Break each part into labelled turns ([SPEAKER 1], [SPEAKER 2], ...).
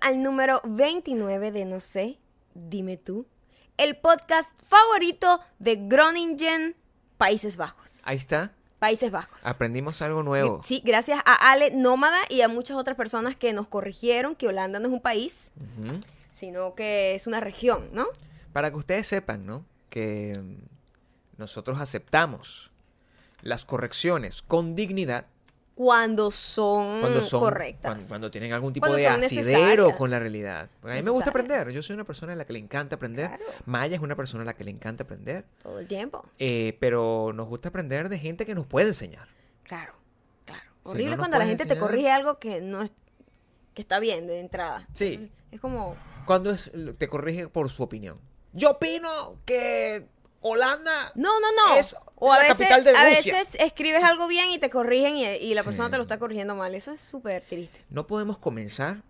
[SPEAKER 1] al número 29 de No sé, dime tú, el podcast favorito de Groningen, Países Bajos.
[SPEAKER 2] Ahí está.
[SPEAKER 1] Países Bajos.
[SPEAKER 2] Aprendimos algo nuevo.
[SPEAKER 1] Sí, gracias a Ale Nómada y a muchas otras personas que nos corrigieron que Holanda no es un país, sino que es una región, ¿no?
[SPEAKER 2] Para que ustedes sepan, ¿no? Que mm, nosotros aceptamos las correcciones con dignidad
[SPEAKER 1] Cuando son,
[SPEAKER 2] cuando son
[SPEAKER 1] correctas.
[SPEAKER 2] Cuando, cuando tienen algún tipo
[SPEAKER 1] Cuando
[SPEAKER 2] de asidero con la realidad. Porque a mí me gusta aprender. Yo soy una persona a la que le encanta aprender.
[SPEAKER 1] Claro.
[SPEAKER 2] Maya es una persona a la que le encanta aprender.
[SPEAKER 1] Todo el tiempo.
[SPEAKER 2] Eh, pero nos gusta aprender de gente que nos puede enseñar.
[SPEAKER 1] Claro, claro.
[SPEAKER 2] Si
[SPEAKER 1] Horrible
[SPEAKER 2] no
[SPEAKER 1] cuando la gente te corrige algo que no es, que está bien de entrada.
[SPEAKER 2] Sí.
[SPEAKER 1] Entonces, es como,
[SPEAKER 2] Cuando es, te corrige por su opinión. Yo opino que Holanda
[SPEAKER 1] no, no, no.
[SPEAKER 2] Es
[SPEAKER 1] o a
[SPEAKER 2] la
[SPEAKER 1] veces,
[SPEAKER 2] capital de
[SPEAKER 1] a
[SPEAKER 2] Rusia.
[SPEAKER 1] veces escribes algo bien y te corrigen y, y la
[SPEAKER 2] Sí.
[SPEAKER 1] persona te lo está corrigiendo mal. Eso es súper triste.
[SPEAKER 2] no podemos comenzar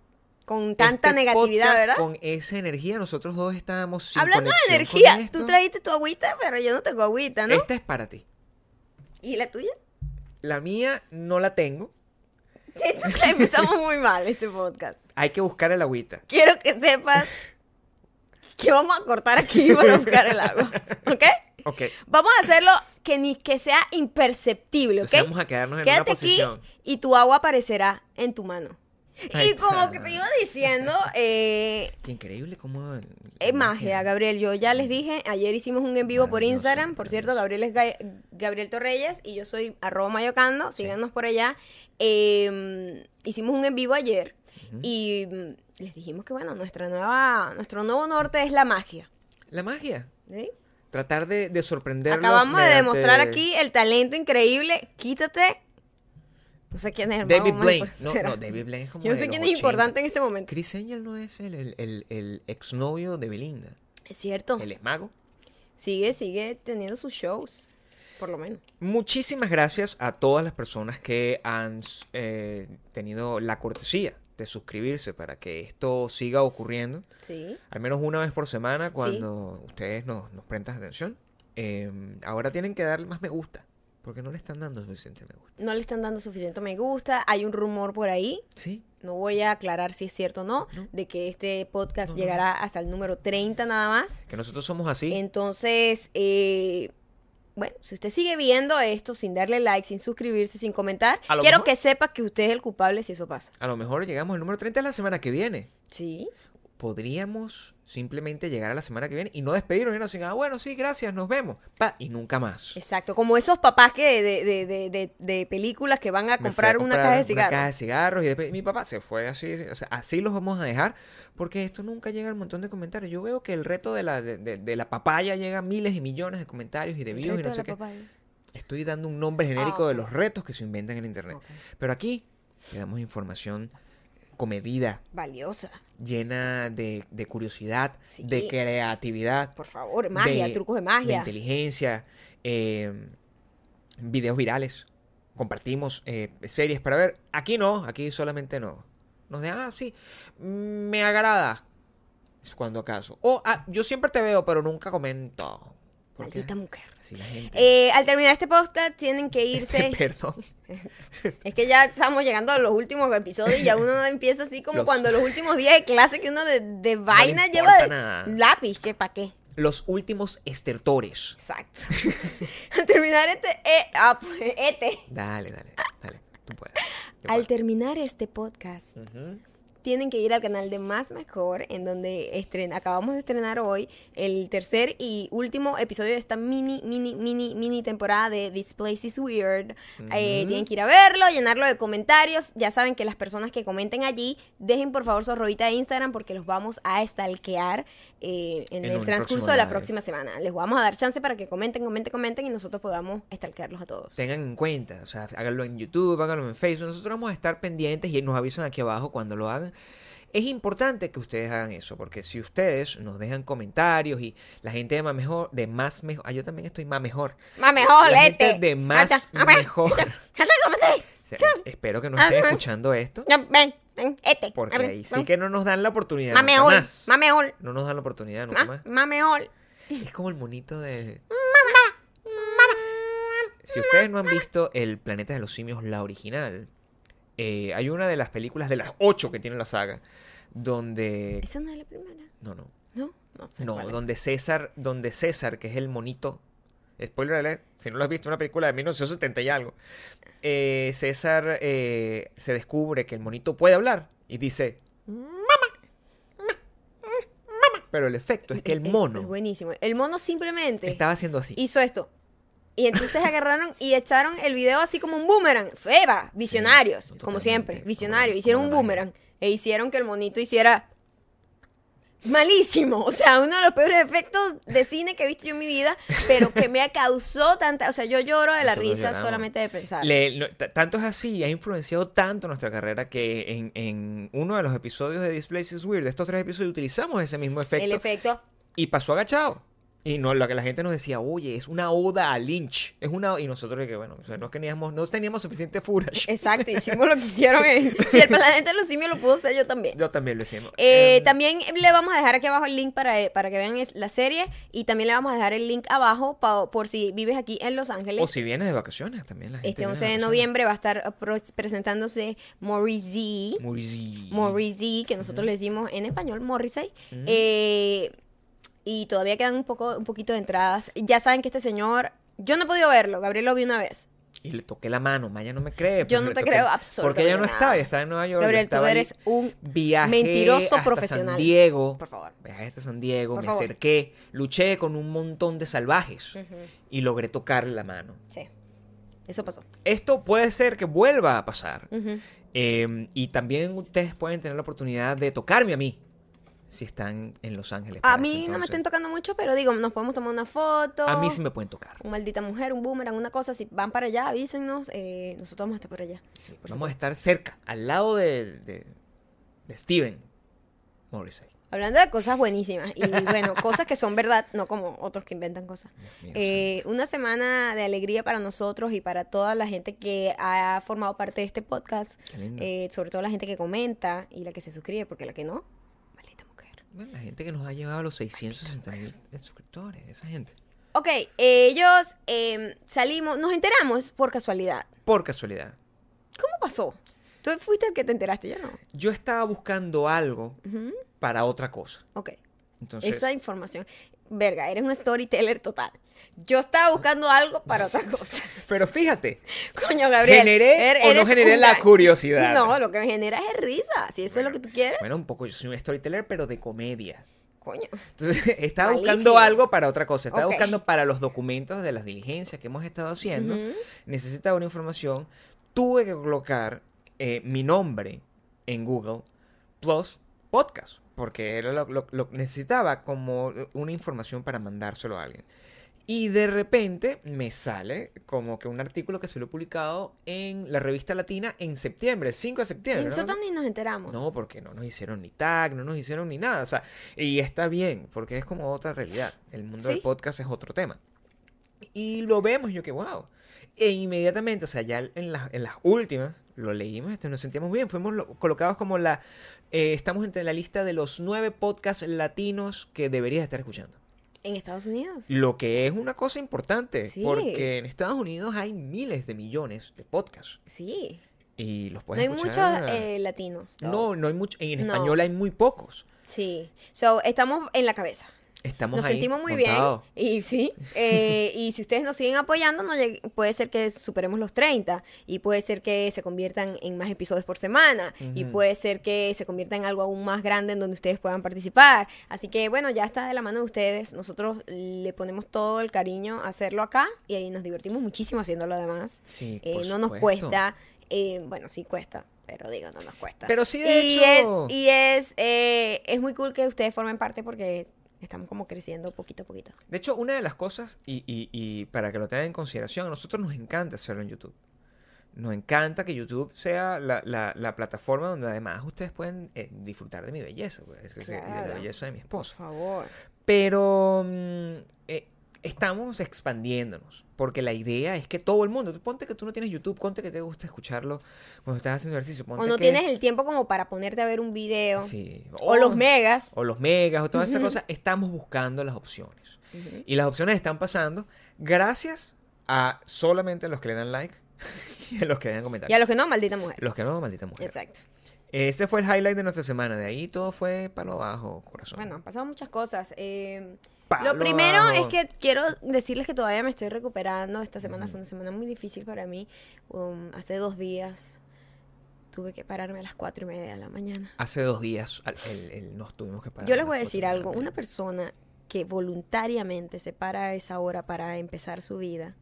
[SPEAKER 1] Con tanta
[SPEAKER 2] este
[SPEAKER 1] negatividad, ¿verdad?
[SPEAKER 2] Con esa energía, nosotros dos estábamos sin
[SPEAKER 1] Hablando de energía, tú trajiste tu agüita, pero yo no tengo agüita, ¿no?
[SPEAKER 2] Esta es para ti.
[SPEAKER 1] ¿Y la tuya?
[SPEAKER 2] La mía no la tengo.
[SPEAKER 1] Entonces empezamos muy mal este podcast.
[SPEAKER 2] Hay que buscar el agüita.
[SPEAKER 1] Quiero que sepas que vamos a cortar aquí para buscar el agua. ¿Ok?
[SPEAKER 2] Ok.
[SPEAKER 1] Vamos a hacerlo que ni que sea imperceptible, ¿ok?
[SPEAKER 2] Entonces vamos a quedarnos en
[SPEAKER 1] Quédate
[SPEAKER 2] una posición.
[SPEAKER 1] aquí y tu agua aparecerá en tu mano.
[SPEAKER 2] Ahí
[SPEAKER 1] y como que te iba diciendo, eh,
[SPEAKER 2] Qué increíble cómo... el-
[SPEAKER 1] es magia, Gabriel. Yo ya les dije, ayer hicimos un en vivo por Instagram. Por cierto, Gabriel es Ga- Gabriel Torreyes y yo soy arroba mayocando. Síganos por allá. Eh, hicimos un en vivo ayer y mm, les dijimos que, bueno, nuestra nueva, nuestro nuevo norte es la magia.
[SPEAKER 2] La magia.
[SPEAKER 1] ¿sí?
[SPEAKER 2] Tratar de, de sorprenderlos
[SPEAKER 1] Acabamos de demostrar aquí el talento increíble. Quítate. No sé quién es el
[SPEAKER 2] David Blaine. No, no, David Blaine es como
[SPEAKER 1] Yo no sé quién es
[SPEAKER 2] 80.
[SPEAKER 1] importante en este momento.
[SPEAKER 2] Chris Angel no es el, el, el, el exnovio de Belinda.
[SPEAKER 1] Es cierto.
[SPEAKER 2] Él es mago.
[SPEAKER 1] Sigue, sigue teniendo sus shows. Por lo menos.
[SPEAKER 2] Muchísimas gracias a todas las personas que han eh, tenido la cortesía de suscribirse para que esto siga ocurriendo.
[SPEAKER 1] Sí.
[SPEAKER 2] Al menos una vez por semana cuando ustedes nos, nos prestan atención. Eh, ahora tienen que darle más me gusta. Porque no le están dando suficiente me gusta.
[SPEAKER 1] No le están dando suficiente me gusta. Hay un rumor por ahí.
[SPEAKER 2] Sí.
[SPEAKER 1] No voy a aclarar si es cierto o no.
[SPEAKER 2] No.
[SPEAKER 1] De que este podcast
[SPEAKER 2] No, no,
[SPEAKER 1] llegará hasta el número 30 nada más.
[SPEAKER 2] Que nosotros somos así.
[SPEAKER 1] Entonces, eh, bueno, si usted sigue viendo esto sin darle like, sin suscribirse, sin comentar, quiero
[SPEAKER 2] mejor-
[SPEAKER 1] que sepa que usted es el culpable si eso pasa.
[SPEAKER 2] A lo mejor llegamos al número 30 la semana que viene.
[SPEAKER 1] Sí.
[SPEAKER 2] Podríamos simplemente llegar a la semana que viene y no despedirnos y no decir, ah, bueno, sí, gracias, nos vemos. Pa, y nunca más.
[SPEAKER 1] Exacto. Como esos papás que de, de, de, de, de películas que van a comprar, una caja de
[SPEAKER 2] Una
[SPEAKER 1] cigarros.
[SPEAKER 2] caja de cigarros y después mi papá se fue así. O sea, así los vamos a dejar porque esto nunca llega al montón de comentarios. Yo veo que el reto de la, de, de- de la papaya llega a miles y millones de comentarios y de views y no sé qué.
[SPEAKER 1] papaya.
[SPEAKER 2] Estoy dando un nombre genérico
[SPEAKER 1] Ah,
[SPEAKER 2] de los retos que se inventan en internet. Pero aquí le damos información comedida,
[SPEAKER 1] Valiosa.
[SPEAKER 2] llena de, de curiosidad,
[SPEAKER 1] Sí.
[SPEAKER 2] de creatividad,
[SPEAKER 1] Por favor, magia, trucos de magia.
[SPEAKER 2] inteligencia, eh, videos virales. Compartimos eh, series para ver. Aquí no, aquí solamente no. Nos de, ah, sí, me agrada. Es cuando acaso. O, ah, yo siempre te veo, pero nunca comento.
[SPEAKER 1] Maldita mujer.
[SPEAKER 2] Así la gente.
[SPEAKER 1] Eh, al terminar este podcast tienen que irse.
[SPEAKER 2] Perdón.
[SPEAKER 1] es que ya estamos llegando a los últimos episodios y ya uno empieza así como
[SPEAKER 2] Los-
[SPEAKER 1] cuando los últimos días de clase que uno de, de vaina
[SPEAKER 2] le
[SPEAKER 1] lleva
[SPEAKER 2] importa
[SPEAKER 1] de-
[SPEAKER 2] nada.
[SPEAKER 1] lápiz, que pa' qué.
[SPEAKER 2] Los últimos estertores.
[SPEAKER 1] Exacto. al terminar este. eh, ah, pues, este.
[SPEAKER 2] Dale, dale, dale. Tú puedes. Yo
[SPEAKER 1] Al
[SPEAKER 2] puedo.
[SPEAKER 1] terminar este podcast,
[SPEAKER 2] Ujú.
[SPEAKER 1] Tienen que ir al canal de Más Mejor, en donde estren- acabamos de estrenar hoy el tercer y último episodio de esta mini, mini, mini, mini temporada de This Place is Weird. Eh, tienen que ir a verlo, llenarlo de comentarios. Ya saben que las personas que comenten allí, dejen por favor su arrobita de Instagram porque los vamos a stalkear eh, en,
[SPEAKER 2] En
[SPEAKER 1] el transcurso de la
[SPEAKER 2] live.
[SPEAKER 1] próxima semana. Les vamos a dar chance para que comenten, comenten, comenten y nosotros podamos stalkearlos a todos.
[SPEAKER 2] Tengan en cuenta, o sea, háganlo en YouTube, háganlo en Facebook. Nosotros vamos a estar pendientes y nos avisan aquí abajo cuando lo hagan. Es importante que ustedes hagan eso, porque si ustedes nos dejan comentarios y la gente de más mejor, de más mejor, ah, yo también estoy más mejor.
[SPEAKER 1] Más mejor,
[SPEAKER 2] La
[SPEAKER 1] este.
[SPEAKER 2] gente de más
[SPEAKER 1] Ata, a ver,
[SPEAKER 2] mejor. O sea, espero que no estén escuchando esto,
[SPEAKER 1] ven, ven, este.
[SPEAKER 2] porque ahí sí que no nos dan la oportunidad.
[SPEAKER 1] Más
[SPEAKER 2] más.
[SPEAKER 1] más mejor,
[SPEAKER 2] No nos dan la oportunidad nunca
[SPEAKER 1] más,
[SPEAKER 2] más.
[SPEAKER 1] más mejor.
[SPEAKER 2] Es como el monito de... Si ustedes no han visto El Planeta de los Simios, la original, eh, hay una de las películas de las ocho que tiene la saga, donde...
[SPEAKER 1] ¿Esa no es la primera?
[SPEAKER 2] No, no.
[SPEAKER 1] ¿No? No sé.
[SPEAKER 2] No, donde César, donde César, que es el monito, spoiler alert, si no lo has visto, una película de 1970 y algo, eh, César eh, se descubre que el monito puede hablar y dice, mamá, mamá, mamá". pero el efecto es que el mono
[SPEAKER 1] Es, buenísimo. El mono simplemente
[SPEAKER 2] estaba haciendo así.
[SPEAKER 1] hizo esto. Y entonces agarraron y echaron el video así como un boomerang. Feba, visionarios, como siempre, visionarios. Hicieron un boomerang e hicieron que el monito hiciera malísimo. O sea, uno de los peores efectos de cine que he visto yo en mi vida, pero que me causó tanta. O sea, yo lloro de la
[SPEAKER 2] Nosotros
[SPEAKER 1] risa
[SPEAKER 2] lloramos.
[SPEAKER 1] solamente de pensar.
[SPEAKER 2] Le- no, t- tanto es así, ha influenciado tanto nuestra carrera que en, en uno de los episodios de This Place is Weird, de estos tres episodios, utilizamos ese mismo efecto
[SPEAKER 1] El efecto.
[SPEAKER 2] y pasó agachado. Y no, lo que la gente nos decía, oye, es una oda a Lynch. Es una Y nosotros que, bueno, o sea, no teníamos, no teníamos suficiente footage.
[SPEAKER 1] Exacto, hicimos lo que hicieron. En, si el planeta de los simios lo pudo hacer, yo también.
[SPEAKER 2] Yo también lo hicimos.
[SPEAKER 1] Eh,
[SPEAKER 2] Em,
[SPEAKER 1] también le vamos a dejar aquí abajo el link para, para que vean la serie y también le vamos a dejar el link abajo pa- por si vives aquí en Los Ángeles.
[SPEAKER 2] o si vienes de vacaciones también. La gente
[SPEAKER 1] este
[SPEAKER 2] viene
[SPEAKER 1] 11 de noviembre va a estar presentándose Morrissey.
[SPEAKER 2] Morrissey.
[SPEAKER 1] Morrissey, que nosotros le decimos en español Morrissey. Eh, y todavía quedan un, poco, un poquito de entradas. Ya saben que este señor, yo no he podido verlo, Gabriel lo vi una vez.
[SPEAKER 2] Y le toqué la mano. Maya no me cree.
[SPEAKER 1] Yo
[SPEAKER 2] pero
[SPEAKER 1] no te
[SPEAKER 2] toqué-
[SPEAKER 1] creo absolutamente
[SPEAKER 2] Porque ella no
[SPEAKER 1] nada.
[SPEAKER 2] estaba, ella estaba en Nueva York. yo
[SPEAKER 1] Gabriel, tú
[SPEAKER 2] estaba ahí.
[SPEAKER 1] eres un
[SPEAKER 2] Viajé
[SPEAKER 1] mentiroso
[SPEAKER 2] hasta
[SPEAKER 1] profesional.
[SPEAKER 2] San Diego.
[SPEAKER 1] Por favor.
[SPEAKER 2] Viajé hasta San Diego,
[SPEAKER 1] Por
[SPEAKER 2] me
[SPEAKER 1] favor.
[SPEAKER 2] acerqué, luché con un montón de salvajes y logré tocarle la mano.
[SPEAKER 1] Sí, eso pasó.
[SPEAKER 2] Esto puede ser que vuelva a pasar.
[SPEAKER 1] Ujú.
[SPEAKER 2] Eh, y también ustedes pueden tener la oportunidad de tocarme a mí si están en Los Ángeles.
[SPEAKER 1] A mí no me estén tocando mucho, pero digo, nos podemos tomar una foto.
[SPEAKER 2] A mí sí me pueden tocar.
[SPEAKER 1] Un maldita mujer, un boomerang, una cosa. Si van para allá, avísennos. eh, nosotros vamos a estar por allá.
[SPEAKER 2] Sí,
[SPEAKER 1] Por
[SPEAKER 2] vamos a estar cerca, al lado de, de, de Steven Morrissey.
[SPEAKER 1] Hablando de cosas buenísimas. Y bueno, cosas que son verdad, no como otros que inventan cosas.
[SPEAKER 2] Mío,
[SPEAKER 1] Eh, una semana de alegría para nosotros y para toda la gente que ha formado parte de este podcast.
[SPEAKER 2] Qué lindo.
[SPEAKER 1] eh, sobre todo la gente que comenta y la que se suscribe, porque la que no.
[SPEAKER 2] Bueno, la gente que nos ha llevado a los 660 mil suscriptores, esa gente.
[SPEAKER 1] Ok, ellos eh, salimos, nos enteramos por casualidad.
[SPEAKER 2] Por casualidad.
[SPEAKER 1] ¿Cómo pasó? Tú fuiste el que te enteraste, yo no.
[SPEAKER 2] Yo estaba buscando algo para otra cosa.
[SPEAKER 1] Ok.
[SPEAKER 2] Entonces,
[SPEAKER 1] Esa información. Verga, eres un storyteller total. Yo estaba buscando algo para otra cosa.
[SPEAKER 2] pero fíjate,
[SPEAKER 1] Coño, Gabriel.
[SPEAKER 2] ¿Generé
[SPEAKER 1] er-
[SPEAKER 2] o no
[SPEAKER 1] eres
[SPEAKER 2] generé la
[SPEAKER 1] gran-
[SPEAKER 2] curiosidad?
[SPEAKER 1] No, lo que me genera es risa. Si eso es lo que tú quieres,
[SPEAKER 2] bueno, un poco, yo soy un storyteller, pero de comedia.
[SPEAKER 1] coño.
[SPEAKER 2] Entonces, estaba
[SPEAKER 1] Malísimo.
[SPEAKER 2] buscando algo para otra cosa. Estaba buscando para los documentos de las diligencias que hemos estado haciendo.
[SPEAKER 1] Ujú.
[SPEAKER 2] Necesitaba una información. Tuve que colocar eh, mi nombre en Google plus podcast. Porque era lo, lo- lo- necesitaba como una información para mandárselo a alguien. Y de repente me sale como que un artículo que se lo he publicado en la revista latina en septiembre, el 5 de
[SPEAKER 1] Y
[SPEAKER 2] septiembre. ¿no?
[SPEAKER 1] nosotros ni nos enteramos.
[SPEAKER 2] No, porque no nos hicieron ni tag, no nos hicieron ni nada. O sea, y está bien, porque es como otra realidad. El mundo del podcast es otro tema. Y lo vemos, y yo que wow. E inmediatamente, o sea, ya en, las- en las últimas, lo leímos, este, nos sentíamos bien. Fuimos lo- colocados como la. eh, estamos entre la lista de los nueve podcasts latinos que deberías estar escuchando.
[SPEAKER 1] En Estados Unidos.
[SPEAKER 2] Lo que es una cosa importante,
[SPEAKER 1] Sí.
[SPEAKER 2] porque en Estados Unidos hay miles de millones de podcasts.
[SPEAKER 1] Sí.
[SPEAKER 2] Y los
[SPEAKER 1] No
[SPEAKER 2] puedes
[SPEAKER 1] hay
[SPEAKER 2] escuchar.
[SPEAKER 1] muchos eh, latinos.
[SPEAKER 2] no, no hay mucho. En
[SPEAKER 1] No.
[SPEAKER 2] español hay muy pocos.
[SPEAKER 1] Sí. So, estamos en la cabeza.
[SPEAKER 2] Estamos
[SPEAKER 1] Nos
[SPEAKER 2] ahí,
[SPEAKER 1] sentimos muy bien. Y sí. eh, y si ustedes nos siguen apoyando, no puede ser que superemos los 30. Y puede ser que se conviertan en más episodios por semana. Y puede ser que se convierta en algo aún más grande en donde ustedes puedan participar. Así que bueno, ya está de la mano de ustedes. Nosotros le ponemos todo el cariño a hacerlo acá. Y ahí nos divertimos muchísimo haciéndolo además.
[SPEAKER 2] Sí,
[SPEAKER 1] Eh,
[SPEAKER 2] por
[SPEAKER 1] no nos
[SPEAKER 2] supuesto.
[SPEAKER 1] cuesta. eh, bueno, sí cuesta. Pero digo, no nos cuesta.
[SPEAKER 2] Pero sí, de
[SPEAKER 1] y
[SPEAKER 2] hecho.
[SPEAKER 1] Es, y es, eh, es muy cool que ustedes formen parte porque estamos como creciendo poquito a poquito.
[SPEAKER 2] De hecho, una de las cosas, y, y- y para que lo tengan en consideración, a nosotros nos encanta hacerlo en YouTube. Nos encanta que YouTube sea la, la- la plataforma donde además ustedes pueden eh, disfrutar de mi belleza, pues, de la belleza de mi
[SPEAKER 1] Por
[SPEAKER 2] esposo.
[SPEAKER 1] favor.
[SPEAKER 2] Pero mm, eh, estamos expandiéndonos. Porque la idea es que todo el mundo, tú ponte que tú no tienes YouTube, ponte que te gusta escucharlo cuando estás haciendo ejercicio.
[SPEAKER 1] O no
[SPEAKER 2] que-
[SPEAKER 1] tienes el tiempo como para ponerte a ver un video.
[SPEAKER 2] Sí.
[SPEAKER 1] O los megas.
[SPEAKER 2] o los megas o todas esas
[SPEAKER 1] Ujú.
[SPEAKER 2] cosas, estamos buscando las opciones. Y las opciones están pasando gracias a solamente los que le dan like y a los que le dan
[SPEAKER 1] Y
[SPEAKER 2] comentarios.
[SPEAKER 1] a los que no, maldita mujer.
[SPEAKER 2] Los que no, maldita mujer.
[SPEAKER 1] Exacto.
[SPEAKER 2] Ese fue el highlight de nuestra semana. De ahí todo fue para lo bajo, corazón.
[SPEAKER 1] Bueno, han pasado muchas cosas. Eh,
[SPEAKER 2] Palo
[SPEAKER 1] lo primero
[SPEAKER 2] abajo.
[SPEAKER 1] es que quiero decirles que todavía me estoy recuperando. Esta semana fue una semana muy difícil para mí. Um, hace dos días tuve que pararme a las cuatro y media de la mañana.
[SPEAKER 2] Hace dos días al- el- el- nos tuvimos que parar.
[SPEAKER 1] Yo les voy a decir
[SPEAKER 2] de
[SPEAKER 1] algo. Una persona que voluntariamente se para a esa hora para empezar su vida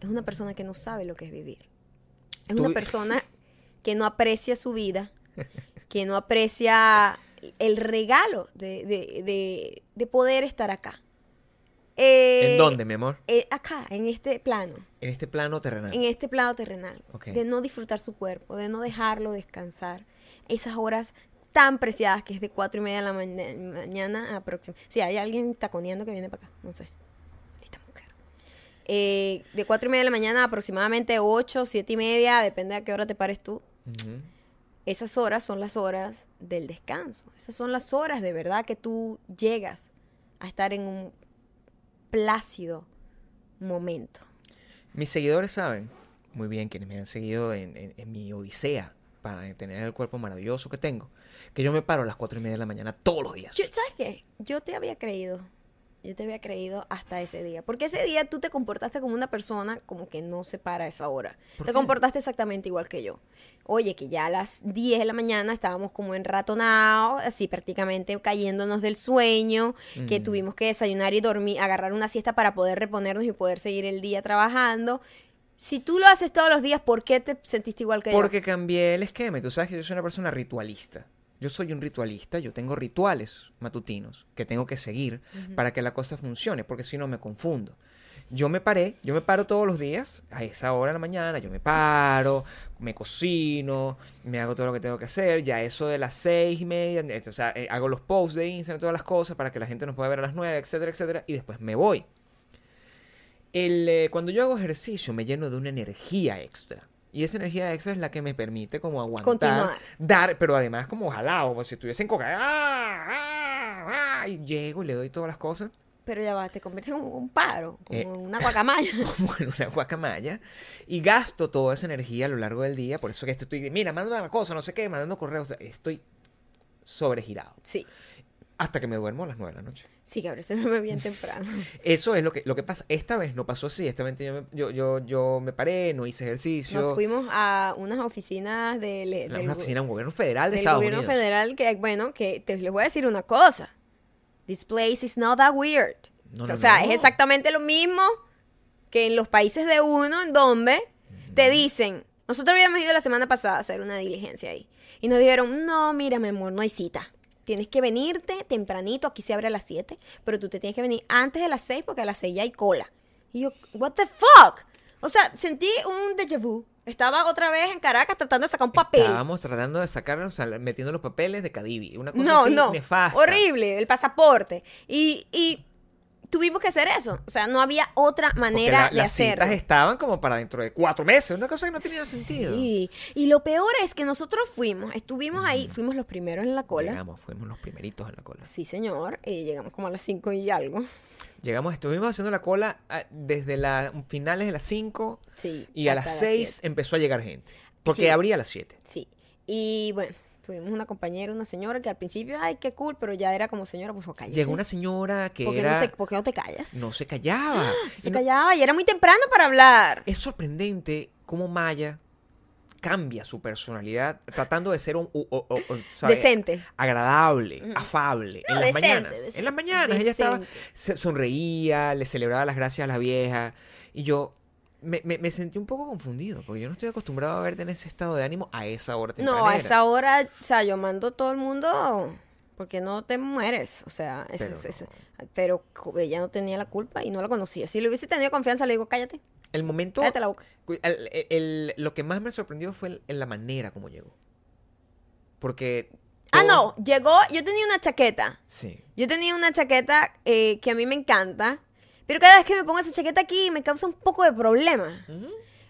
[SPEAKER 1] es una persona que no sabe lo que es vivir. Es
[SPEAKER 2] Tú-
[SPEAKER 1] una persona que no aprecia su vida, que no aprecia el regalo de, de- de- de poder estar acá. Eh,
[SPEAKER 2] ¿En dónde, mi amor?
[SPEAKER 1] eh, acá, en este plano,
[SPEAKER 2] En este plano terrenal.
[SPEAKER 1] en este plano terrenal.
[SPEAKER 2] Ok.
[SPEAKER 1] De no disfrutar su cuerpo, de no dejarlo descansar. Esas horas tan preciadas que es de cuatro y media de la maña- mañana a próxima. Si hay alguien taconeando que viene para acá, no sé. Esta mujer. Eh, de cuatro y media de la mañana aproximadamente ocho, siete y media, depende a qué hora te pares tú.
[SPEAKER 2] Ujú.
[SPEAKER 1] Esas horas son las horas del descanso. Esas son las horas de verdad que tú llegas a estar en un plácido momento.
[SPEAKER 2] Mis seguidores saben muy bien, quienes me han seguido en, en- en mi odisea para tener el cuerpo maravilloso que tengo, que yo me paro a las cuatro y media de la mañana todos los días.
[SPEAKER 1] Yo- ¿Sabes qué? Yo te había creído. Yo te había creído hasta ese día. Porque ese día tú te comportaste como una persona como que no se para a esa hora.
[SPEAKER 2] ¿Por
[SPEAKER 1] Te
[SPEAKER 2] qué?
[SPEAKER 1] comportaste exactamente igual que yo. Oye, que ya a las 10 de la mañana estábamos como enratonados, así prácticamente cayéndonos del sueño, que tuvimos que desayunar y dormir, agarrar una siesta para poder reponernos y poder seguir el día trabajando. Si tú lo haces todos los días, ¿por qué te sentiste igual que yo?
[SPEAKER 2] Porque cambié el esquema. Tú sabes que yo soy una persona ritualista. Yo soy un ritualista, yo tengo rituales matutinos que tengo que seguir para que la cosa funcione, porque si no me confundo. Yo me paré, yo me paro todos los días, a esa hora de la mañana, yo me paro, me cocino, me hago todo lo que tengo que hacer, ya eso de las seis y media, eh, o sea, eh, hago los posts de Instagram, todas las cosas para que la gente nos pueda ver a las nueve, etcétera, etcétera, y después me voy. El, eh, cuando yo hago ejercicio me lleno de una energía extra. Y esa energía extra es la que me permite como aguantar,
[SPEAKER 1] Continuar.
[SPEAKER 2] dar, pero además como jalado, como si estuviese en coca. ¡ah! ¡ah! ¡ah! Y llego y le doy todas las cosas,
[SPEAKER 1] Pero ya va, te conviertes en un paro, como
[SPEAKER 2] Eh,
[SPEAKER 1] una guacamaya.
[SPEAKER 2] como en una guacamaya, y gasto toda esa energía a lo largo del día. Por eso que estoy, mira, mandando una cosa, no sé qué, mandando correos. Estoy sobregirado.
[SPEAKER 1] sí,
[SPEAKER 2] Hasta que me duermo a las nueve de la noche.
[SPEAKER 1] sí, Gabriel, se me bien temprano.
[SPEAKER 2] Eso es lo que, lo que pasa. Esta vez no pasó así. Esta vez yo me, yo, yo, yo me paré, no hice ejercicio.
[SPEAKER 1] Nos fuimos a unas oficinas del,
[SPEAKER 2] una oficina del gobierno federal de
[SPEAKER 1] del
[SPEAKER 2] Estados
[SPEAKER 1] gobierno
[SPEAKER 2] Unidos.
[SPEAKER 1] federal que, bueno, que te les voy a decir una cosa. This place is not that weird.
[SPEAKER 2] No,
[SPEAKER 1] o
[SPEAKER 2] no,
[SPEAKER 1] sea,
[SPEAKER 2] no.
[SPEAKER 1] es exactamente lo mismo que en los países de uno, en donde te dicen, nosotros habíamos ido la semana pasada a hacer una diligencia ahí. Y nos dijeron, no, mira, mi amor, no hay cita. Tienes que venirte tempranito, aquí se abre a las 7, pero tú te tienes que venir antes de las 6 porque a las 6 ya hay cola. Y yo, what the fuck? O sea, sentí un déjà vu. Estaba otra vez en Caracas tratando de sacar un papel.
[SPEAKER 2] Estábamos tratando de sacar, o sea, metiendo los papeles de Cadivi. Una cosa
[SPEAKER 1] No,
[SPEAKER 2] así
[SPEAKER 1] no.
[SPEAKER 2] nefasta.
[SPEAKER 1] Horrible, el pasaporte. Y, y tuvimos que hacer eso. O sea, no había otra manera
[SPEAKER 2] la-
[SPEAKER 1] de
[SPEAKER 2] las
[SPEAKER 1] hacerlo.
[SPEAKER 2] citas estaban como para dentro de cuatro meses. Una cosa que no tenía sentido.
[SPEAKER 1] Y lo peor es que nosotros fuimos, estuvimos ahí, fuimos los primeros en la cola.
[SPEAKER 2] Llegamos, fuimos los primeritos en la cola.
[SPEAKER 1] Sí, señor. Y llegamos como a las 5 y algo.
[SPEAKER 2] Llegamos, estuvimos haciendo la cola ah, desde las finales de las 5
[SPEAKER 1] Sí.
[SPEAKER 2] y a las
[SPEAKER 1] las
[SPEAKER 2] 6
[SPEAKER 1] siete.
[SPEAKER 2] empezó a llegar gente. Porque
[SPEAKER 1] Sí.
[SPEAKER 2] abría a las 7.
[SPEAKER 1] Sí. Y bueno, tuvimos una compañera, una señora que al principio, ay, qué cool, pero ya era como señora, por favor, cállese.
[SPEAKER 2] Llegó una señora que
[SPEAKER 1] ¿Por qué,
[SPEAKER 2] era...
[SPEAKER 1] no, por qué no te callas?
[SPEAKER 2] no se callaba.
[SPEAKER 1] Se
[SPEAKER 2] Y no-
[SPEAKER 1] callaba y era muy temprano para hablar.
[SPEAKER 2] Es sorprendente cómo Maya cambia su personalidad tratando de ser un, u- o- o- o, ¿sabe?
[SPEAKER 1] Decente.
[SPEAKER 2] agradable, afable.
[SPEAKER 1] No,
[SPEAKER 2] en las
[SPEAKER 1] decente,
[SPEAKER 2] mañanas.
[SPEAKER 1] decente,
[SPEAKER 2] en las mañanas ella estaba, se sonreía, le celebraba las gracias a la vieja. Y yo me, me- me sentí un poco confundido, porque yo no estoy acostumbrado a verte en ese estado de ánimo a esa hora
[SPEAKER 1] No, a esa hora, o sea, yo mando a todo el mundo porque no te mueres. O sea,
[SPEAKER 2] Pero
[SPEAKER 1] es-
[SPEAKER 2] no.
[SPEAKER 1] pero ella no tenía la culpa y no la conocía. Si le hubiese tenido confianza, le digo, cállate,
[SPEAKER 2] El momento...
[SPEAKER 1] cállate la boca.
[SPEAKER 2] el- el- el- lo que más me sorprendió fue la manera como llegó. Porque...
[SPEAKER 1] Ah, no, llegó, yo tenía una chaqueta.
[SPEAKER 2] Sí.
[SPEAKER 1] Yo tenía una chaqueta eh, que a mí me encanta, pero cada vez que me pongo esa chaqueta aquí me causa un poco de problema.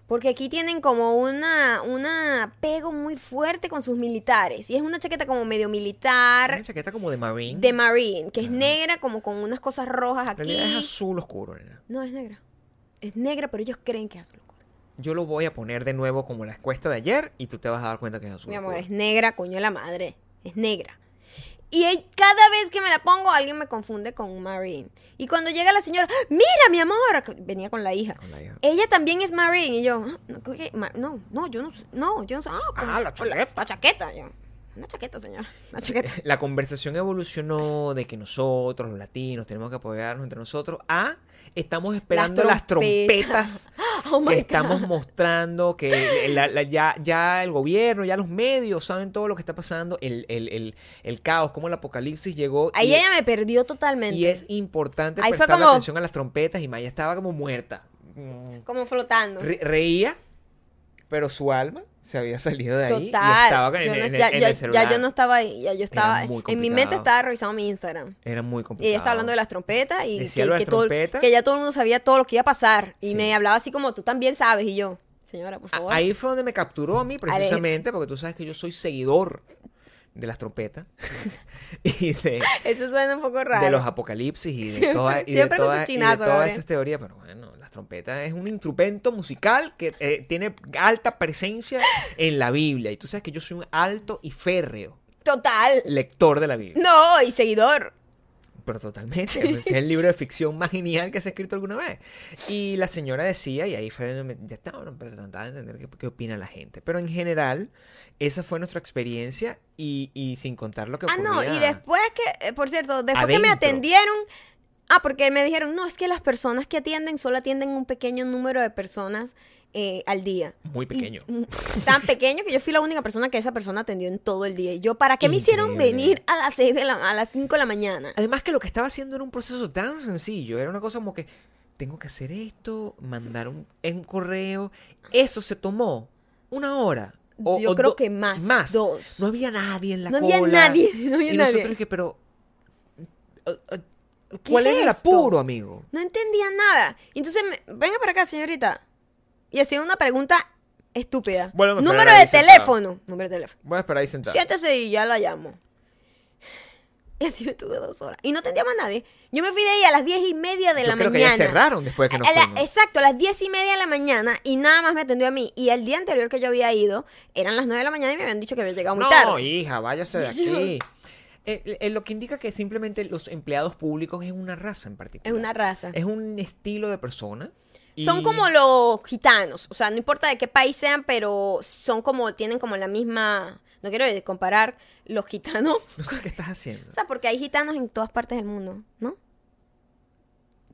[SPEAKER 1] Porque aquí tienen como una, una apego muy fuerte con sus militares. Y es una chaqueta como medio militar,
[SPEAKER 2] Una chaqueta como de marine.
[SPEAKER 1] de marine, que es negra como con unas cosas rojas aquí.
[SPEAKER 2] realidad es azul oscuro, nena.
[SPEAKER 1] No, es negra. Es negra, pero ellos creen que es azul oscuro.
[SPEAKER 2] yo lo voy a poner de nuevo como la encuesta de ayer y tú te vas a dar cuenta que es azul.
[SPEAKER 1] Mi amor,
[SPEAKER 2] oscuro.
[SPEAKER 1] es negra, coño la madre. Es negra. Y cada vez que me la pongo, alguien me confunde con Marine. Y cuando llega la señora, mira, mi amor, venía con la hija.
[SPEAKER 2] Con la hija.
[SPEAKER 1] Ella también es Marine. Y yo, "Ah, no, no, no, yo no. No, yo no sé. Ah, con-
[SPEAKER 2] Ah, la chaqueta.
[SPEAKER 1] La, chaqueta. Yo, una chaqueta, señora. Una chaqueta.
[SPEAKER 2] La conversación evolucionó de que nosotros, los latinos, tenemos que apoyarnos entre nosotros a estamos esperando las,
[SPEAKER 1] trompetas.
[SPEAKER 2] trompetas
[SPEAKER 1] Oh
[SPEAKER 2] que estamos mostrando que la- la- ya, ya el gobierno, ya los medios saben todo lo que está pasando, el, el, el, el caos, cómo el apocalipsis llegó.
[SPEAKER 1] Ahí
[SPEAKER 2] y,
[SPEAKER 1] ella me perdió totalmente.
[SPEAKER 2] y es importante
[SPEAKER 1] Ahí fue
[SPEAKER 2] prestarle
[SPEAKER 1] como-
[SPEAKER 2] atención a las trompetas y Maya estaba como muerta.
[SPEAKER 1] Como flotando.
[SPEAKER 2] Re- reía, pero su alma se había salido de ahí y
[SPEAKER 1] Total.
[SPEAKER 2] estaba
[SPEAKER 1] Yo
[SPEAKER 2] en-
[SPEAKER 1] no-
[SPEAKER 2] en-
[SPEAKER 1] ya,
[SPEAKER 2] en
[SPEAKER 1] ya-
[SPEAKER 2] el celular.
[SPEAKER 1] ya yo no estaba ahí. Ya yo estaba. En mi mente estaba revisando mi Instagram.
[SPEAKER 2] Era muy
[SPEAKER 1] Y
[SPEAKER 2] complicado.
[SPEAKER 1] ella estaba hablando de las trompetas y
[SPEAKER 2] Decía
[SPEAKER 1] que, que todo- que ya todo el mundo sabía todo lo que iba a pasar. Y
[SPEAKER 2] Sí.
[SPEAKER 1] me hablaba así como tú también sabes. Y yo, señora, por favor.
[SPEAKER 2] Ahí fue donde me capturó a mí precisamente, porque tú sabes que yo soy seguidor de las trompetas y de,
[SPEAKER 1] Eso suena un poco raro.
[SPEAKER 2] de los apocalipsis y de todas y de
[SPEAKER 1] con
[SPEAKER 2] todas- y
[SPEAKER 1] Gabriel.
[SPEAKER 2] esas teorías. Pero bueno, las trompetas es un instrumento musical que eh, tiene alta presencia en la Biblia. Y tú sabes que yo soy un alto y férreo
[SPEAKER 1] Total.
[SPEAKER 2] lector de la Biblia.
[SPEAKER 1] No, y seguidor.
[SPEAKER 2] Pero totalmente. Es el libro de ficción más genial que se ha escrito alguna vez. Y la señora decía, y ahí fue donde ya estaba pero trataba de entender qué, qué opina la gente. Pero en general, esa fue nuestra experiencia y, y sin contar lo que
[SPEAKER 1] Ah,
[SPEAKER 2] ocurría.
[SPEAKER 1] no, y después que, eh, por cierto, después que me atendieron. Ah, porque me dijeron, no, es que las personas que atienden solo atienden un pequeño número de personas eh, al día.
[SPEAKER 2] Muy
[SPEAKER 1] Y,
[SPEAKER 2] pequeño.
[SPEAKER 1] tan pequeño que yo fui la única persona que esa persona atendió en todo el día. Y yo, ¿para qué me hicieron venir a las 6 de la, a las 5 de la mañana?
[SPEAKER 2] Además que lo que estaba haciendo era un proceso tan sencillo. Era una cosa como que tengo que hacer esto, mandar un, en un correo. Eso se tomó una hora. O,
[SPEAKER 1] Yo
[SPEAKER 2] o
[SPEAKER 1] creo
[SPEAKER 2] do-
[SPEAKER 1] que más,
[SPEAKER 2] Más.
[SPEAKER 1] dos.
[SPEAKER 2] No había nadie en la
[SPEAKER 1] No
[SPEAKER 2] cola.
[SPEAKER 1] había nadie, no había
[SPEAKER 2] y
[SPEAKER 1] nadie.
[SPEAKER 2] nosotros que, pero... uh, uh, ¿Cuál
[SPEAKER 1] ¿Qué
[SPEAKER 2] es
[SPEAKER 1] es
[SPEAKER 2] el
[SPEAKER 1] esto?
[SPEAKER 2] apuro, amigo?
[SPEAKER 1] No entendía nada. Y entonces, me- venga para acá, señorita. Y hacía una pregunta estúpida.
[SPEAKER 2] A esperar
[SPEAKER 1] Número de
[SPEAKER 2] sentado.
[SPEAKER 1] teléfono. Número de teléfono.
[SPEAKER 2] Voy a esperar ahí sentado.
[SPEAKER 1] Siéntese y ya la llamo. Y así me tuve dos horas. Y no atendía más nadie. Yo me fui de ahí a las diez y media de
[SPEAKER 2] Yo
[SPEAKER 1] la
[SPEAKER 2] creo
[SPEAKER 1] mañana.
[SPEAKER 2] que ya cerraron después que nos
[SPEAKER 1] A la-
[SPEAKER 2] fuimos.
[SPEAKER 1] exacto, a las diez y media de la mañana y nada más me atendió a mí. Y el día anterior que yo había ido, eran las nueve de la mañana y me habían dicho que había llegado muy
[SPEAKER 2] no,
[SPEAKER 1] tarde.
[SPEAKER 2] hija, váyase de aquí. Eh, eh, lo que indica que simplemente los empleados públicos es una raza en particular.
[SPEAKER 1] Es una raza.
[SPEAKER 2] Es un estilo de persona. y-
[SPEAKER 1] Son como los gitanos, o sea, no importa de qué país sean, pero son como, tienen como la misma, no quiero comparar los gitanos,
[SPEAKER 2] No sé qué estás haciendo.
[SPEAKER 1] o sea, porque hay gitanos en todas partes del mundo, ¿no?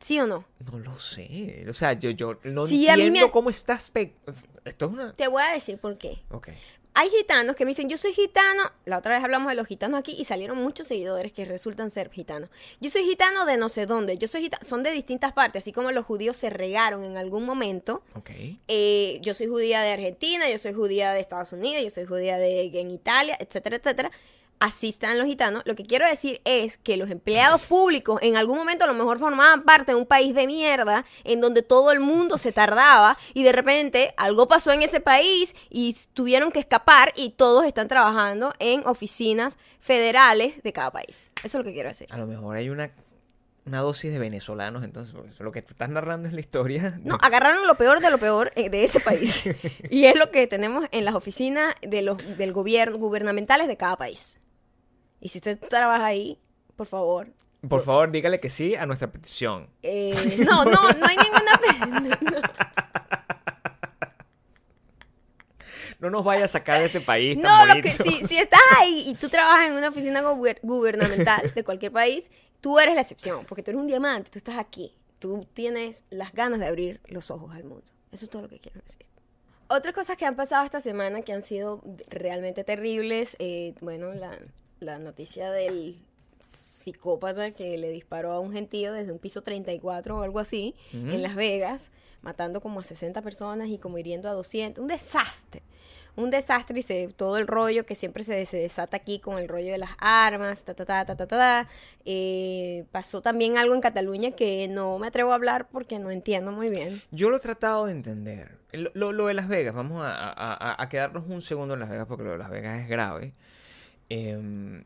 [SPEAKER 1] ¿Sí o no?
[SPEAKER 2] No lo sé. O sea, yo, yo no
[SPEAKER 1] Sí,
[SPEAKER 2] entiendo
[SPEAKER 1] me-
[SPEAKER 2] cómo estás... pe- Esto es una...
[SPEAKER 1] Te voy a decir por qué.
[SPEAKER 2] Ok.
[SPEAKER 1] Hay gitanos que me dicen, yo soy gitano. La otra vez hablamos de los gitanos aquí y salieron muchos seguidores que resultan ser gitanos. Yo soy gitano de no sé dónde. Yo soy gitano. Son de distintas partes, así como los judíos se regaron en algún momento.
[SPEAKER 2] Ok.
[SPEAKER 1] Eh, yo soy judía de Argentina, yo soy judía de Estados Unidos, yo soy judía de en Italia, etcétera, etcétera. Así están los gitanos. Lo que quiero decir es que los empleados públicos en algún momento a lo mejor formaban parte de un país de mierda en donde todo el mundo se tardaba y de repente algo pasó en ese país y tuvieron que escapar y todos están trabajando en oficinas federales de cada país. Eso es lo que quiero decir.
[SPEAKER 2] A lo mejor hay una, una dosis de venezolanos entonces, lo que tú estás narrando es la historia.
[SPEAKER 1] No, agarraron lo peor de lo peor eh, de ese país. y es lo que tenemos en las oficinas de los del gobierno gubernamentales de cada país. Y si usted trabaja ahí, por favor.
[SPEAKER 2] Por favor, dígale que sí a nuestra petición.
[SPEAKER 1] eh, no, no, no hay ninguna pena.
[SPEAKER 2] No nos vaya a sacar de este país tan
[SPEAKER 1] No, lo que si, si estás ahí y tú trabajas en una oficina guber- gubernamental de cualquier país, tú eres la excepción, porque tú eres un diamante, tú estás aquí. Tú tienes las ganas de abrir los ojos al mundo. Eso es todo lo que quiero decir. Otras cosas que han pasado esta semana que han sido realmente terribles, eh, bueno, la, la noticia del psicópata que le disparó a un gentío desde un piso 34 o algo así en Las Vegas, matando como a 60 personas y como hiriendo a 200. Un desastre. Un desastre y se, todo el rollo que siempre se, se desata aquí con el rollo de las armas, ta, ta, ta, ta, ta, ta, ta. Eh, pasó también algo en Cataluña que no me atrevo a hablar porque no entiendo muy bien.
[SPEAKER 2] Yo lo he tratado de entender. Lo, lo- lo de Las Vegas, vamos a, a- a- a quedarnos un segundo en Las Vegas porque lo de Las Vegas es grave. Em,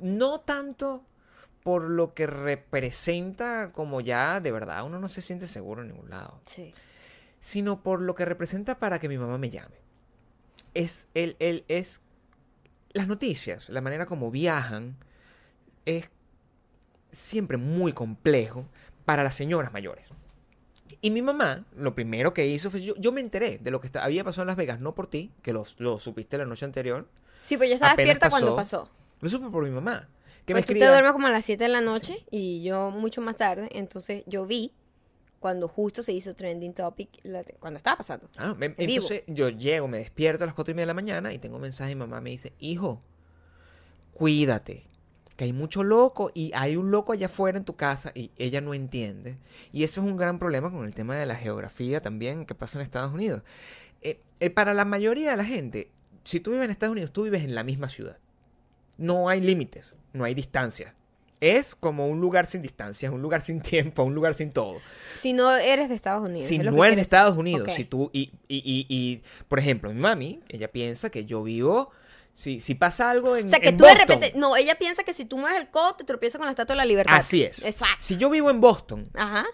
[SPEAKER 2] no tanto por lo que representa como ya de verdad uno no se siente seguro en ningún lado,
[SPEAKER 1] Sí.
[SPEAKER 2] sino por lo que representa para que mi mamá me llame. Es, el, el, es las noticias, la manera como viajan, es siempre muy complejo para las señoras mayores. Y mi mamá, lo primero que hizo fue, yo, yo me enteré de lo que había pasado en Las Vegas, no por ti, que lo, lo supiste la noche anterior,
[SPEAKER 1] Sí, pues yo estaba
[SPEAKER 2] Apenas
[SPEAKER 1] despierta cuando
[SPEAKER 2] pasó. lo supe por mi mamá, que me
[SPEAKER 1] Pues tú te
[SPEAKER 2] escribía.
[SPEAKER 1] duermes como a las 7 de la noche y yo mucho más tarde. Entonces yo vi cuando justo se hizo trending topic, la- cuando estaba pasando.
[SPEAKER 2] Ah, me-
[SPEAKER 1] Vivo.
[SPEAKER 2] entonces yo llego, me despierto a las cuatro y media de la mañana y tengo un mensaje y mi mamá me dice, hijo, cuídate, que hay mucho loco y hay un loco allá afuera en tu casa y ella no entiende. Y eso es un gran problema con el tema de la geografía también que pasa en Estados Unidos. Eh, eh, para la mayoría de la gente, si tú vives en Estados Unidos, tú vives en la misma ciudad. No hay límites, no hay distancia. Es como un lugar sin distancia, un lugar sin tiempo, un lugar sin todo.
[SPEAKER 1] Si no eres de Estados Unidos.
[SPEAKER 2] Si
[SPEAKER 1] es
[SPEAKER 2] no eres de Estados Unidos, si tú, y, y, y, y, por ejemplo, mi mami, ella piensa que yo vivo, si, si pasa algo en
[SPEAKER 1] O sea, que tú de repente. No, ella piensa que si tú mueves el codo te tropiezas con la estatua de la libertad.
[SPEAKER 2] Así es.
[SPEAKER 1] Exacto.
[SPEAKER 2] Si yo vivo en Boston,
[SPEAKER 1] Ajá.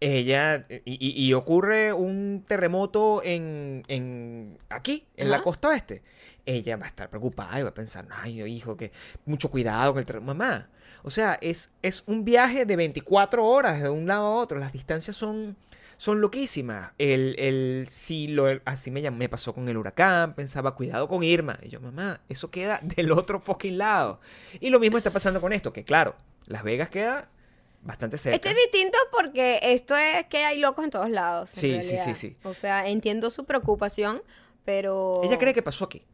[SPEAKER 2] Ella, y, y- y ocurre un terremoto en, en aquí, en la costa oeste, ella va a estar preocupada y va a pensar, ay, hijo, que mucho cuidado con el terremoto. Mamá, o sea, es, es un viaje de 24 horas de un lado a otro. Las distancias son, son loquísimas. El, el, si lo, así me, llam- me pasó con el huracán, pensaba, cuidado con Irma. Y yo, mamá, eso queda del otro fucking lado. Y lo mismo está pasando con esto, que claro, Las Vegas queda bastante cerca.
[SPEAKER 1] Esto es distinto porque esto es que hay locos en todos lados. en
[SPEAKER 2] Sí, sí,
[SPEAKER 1] realidad.
[SPEAKER 2] sí, sí.
[SPEAKER 1] O sea, entiendo su preocupación, pero.
[SPEAKER 2] Ella cree que pasó aquí.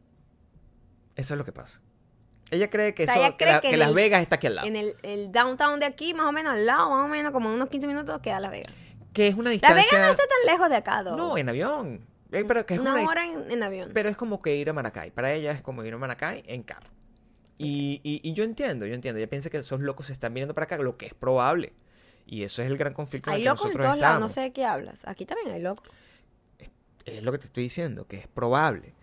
[SPEAKER 2] Eso es lo que pasa. Ella cree que,
[SPEAKER 1] O sea,
[SPEAKER 2] eso-
[SPEAKER 1] ella
[SPEAKER 2] que
[SPEAKER 1] cree
[SPEAKER 2] la-
[SPEAKER 1] que
[SPEAKER 2] que
[SPEAKER 1] en
[SPEAKER 2] Las
[SPEAKER 1] el-
[SPEAKER 2] Vegas está aquí al lado.
[SPEAKER 1] En el, el downtown de aquí, más o menos al lado, más o menos como unos 15 minutos, queda Las Vegas.
[SPEAKER 2] Que es una
[SPEAKER 1] Las
[SPEAKER 2] distancia...
[SPEAKER 1] Vegas no está tan lejos de acá, though.
[SPEAKER 2] No, en avión. Eh, pero, que es
[SPEAKER 1] Una
[SPEAKER 2] una-
[SPEAKER 1] hora en, en avión.
[SPEAKER 2] pero es como que ir a Maracay. Para ella es como ir a Maracay en carro. Y, y- y yo entiendo, yo entiendo. Ella piensa que esos locos se están viniendo para acá, lo que es probable. Y eso es el gran conflicto en
[SPEAKER 1] hay
[SPEAKER 2] el que
[SPEAKER 1] locos en
[SPEAKER 2] nosotros
[SPEAKER 1] todos lados, no sé de qué hablas. Aquí también hay locos.
[SPEAKER 2] Es lo que te estoy diciendo, que es probable.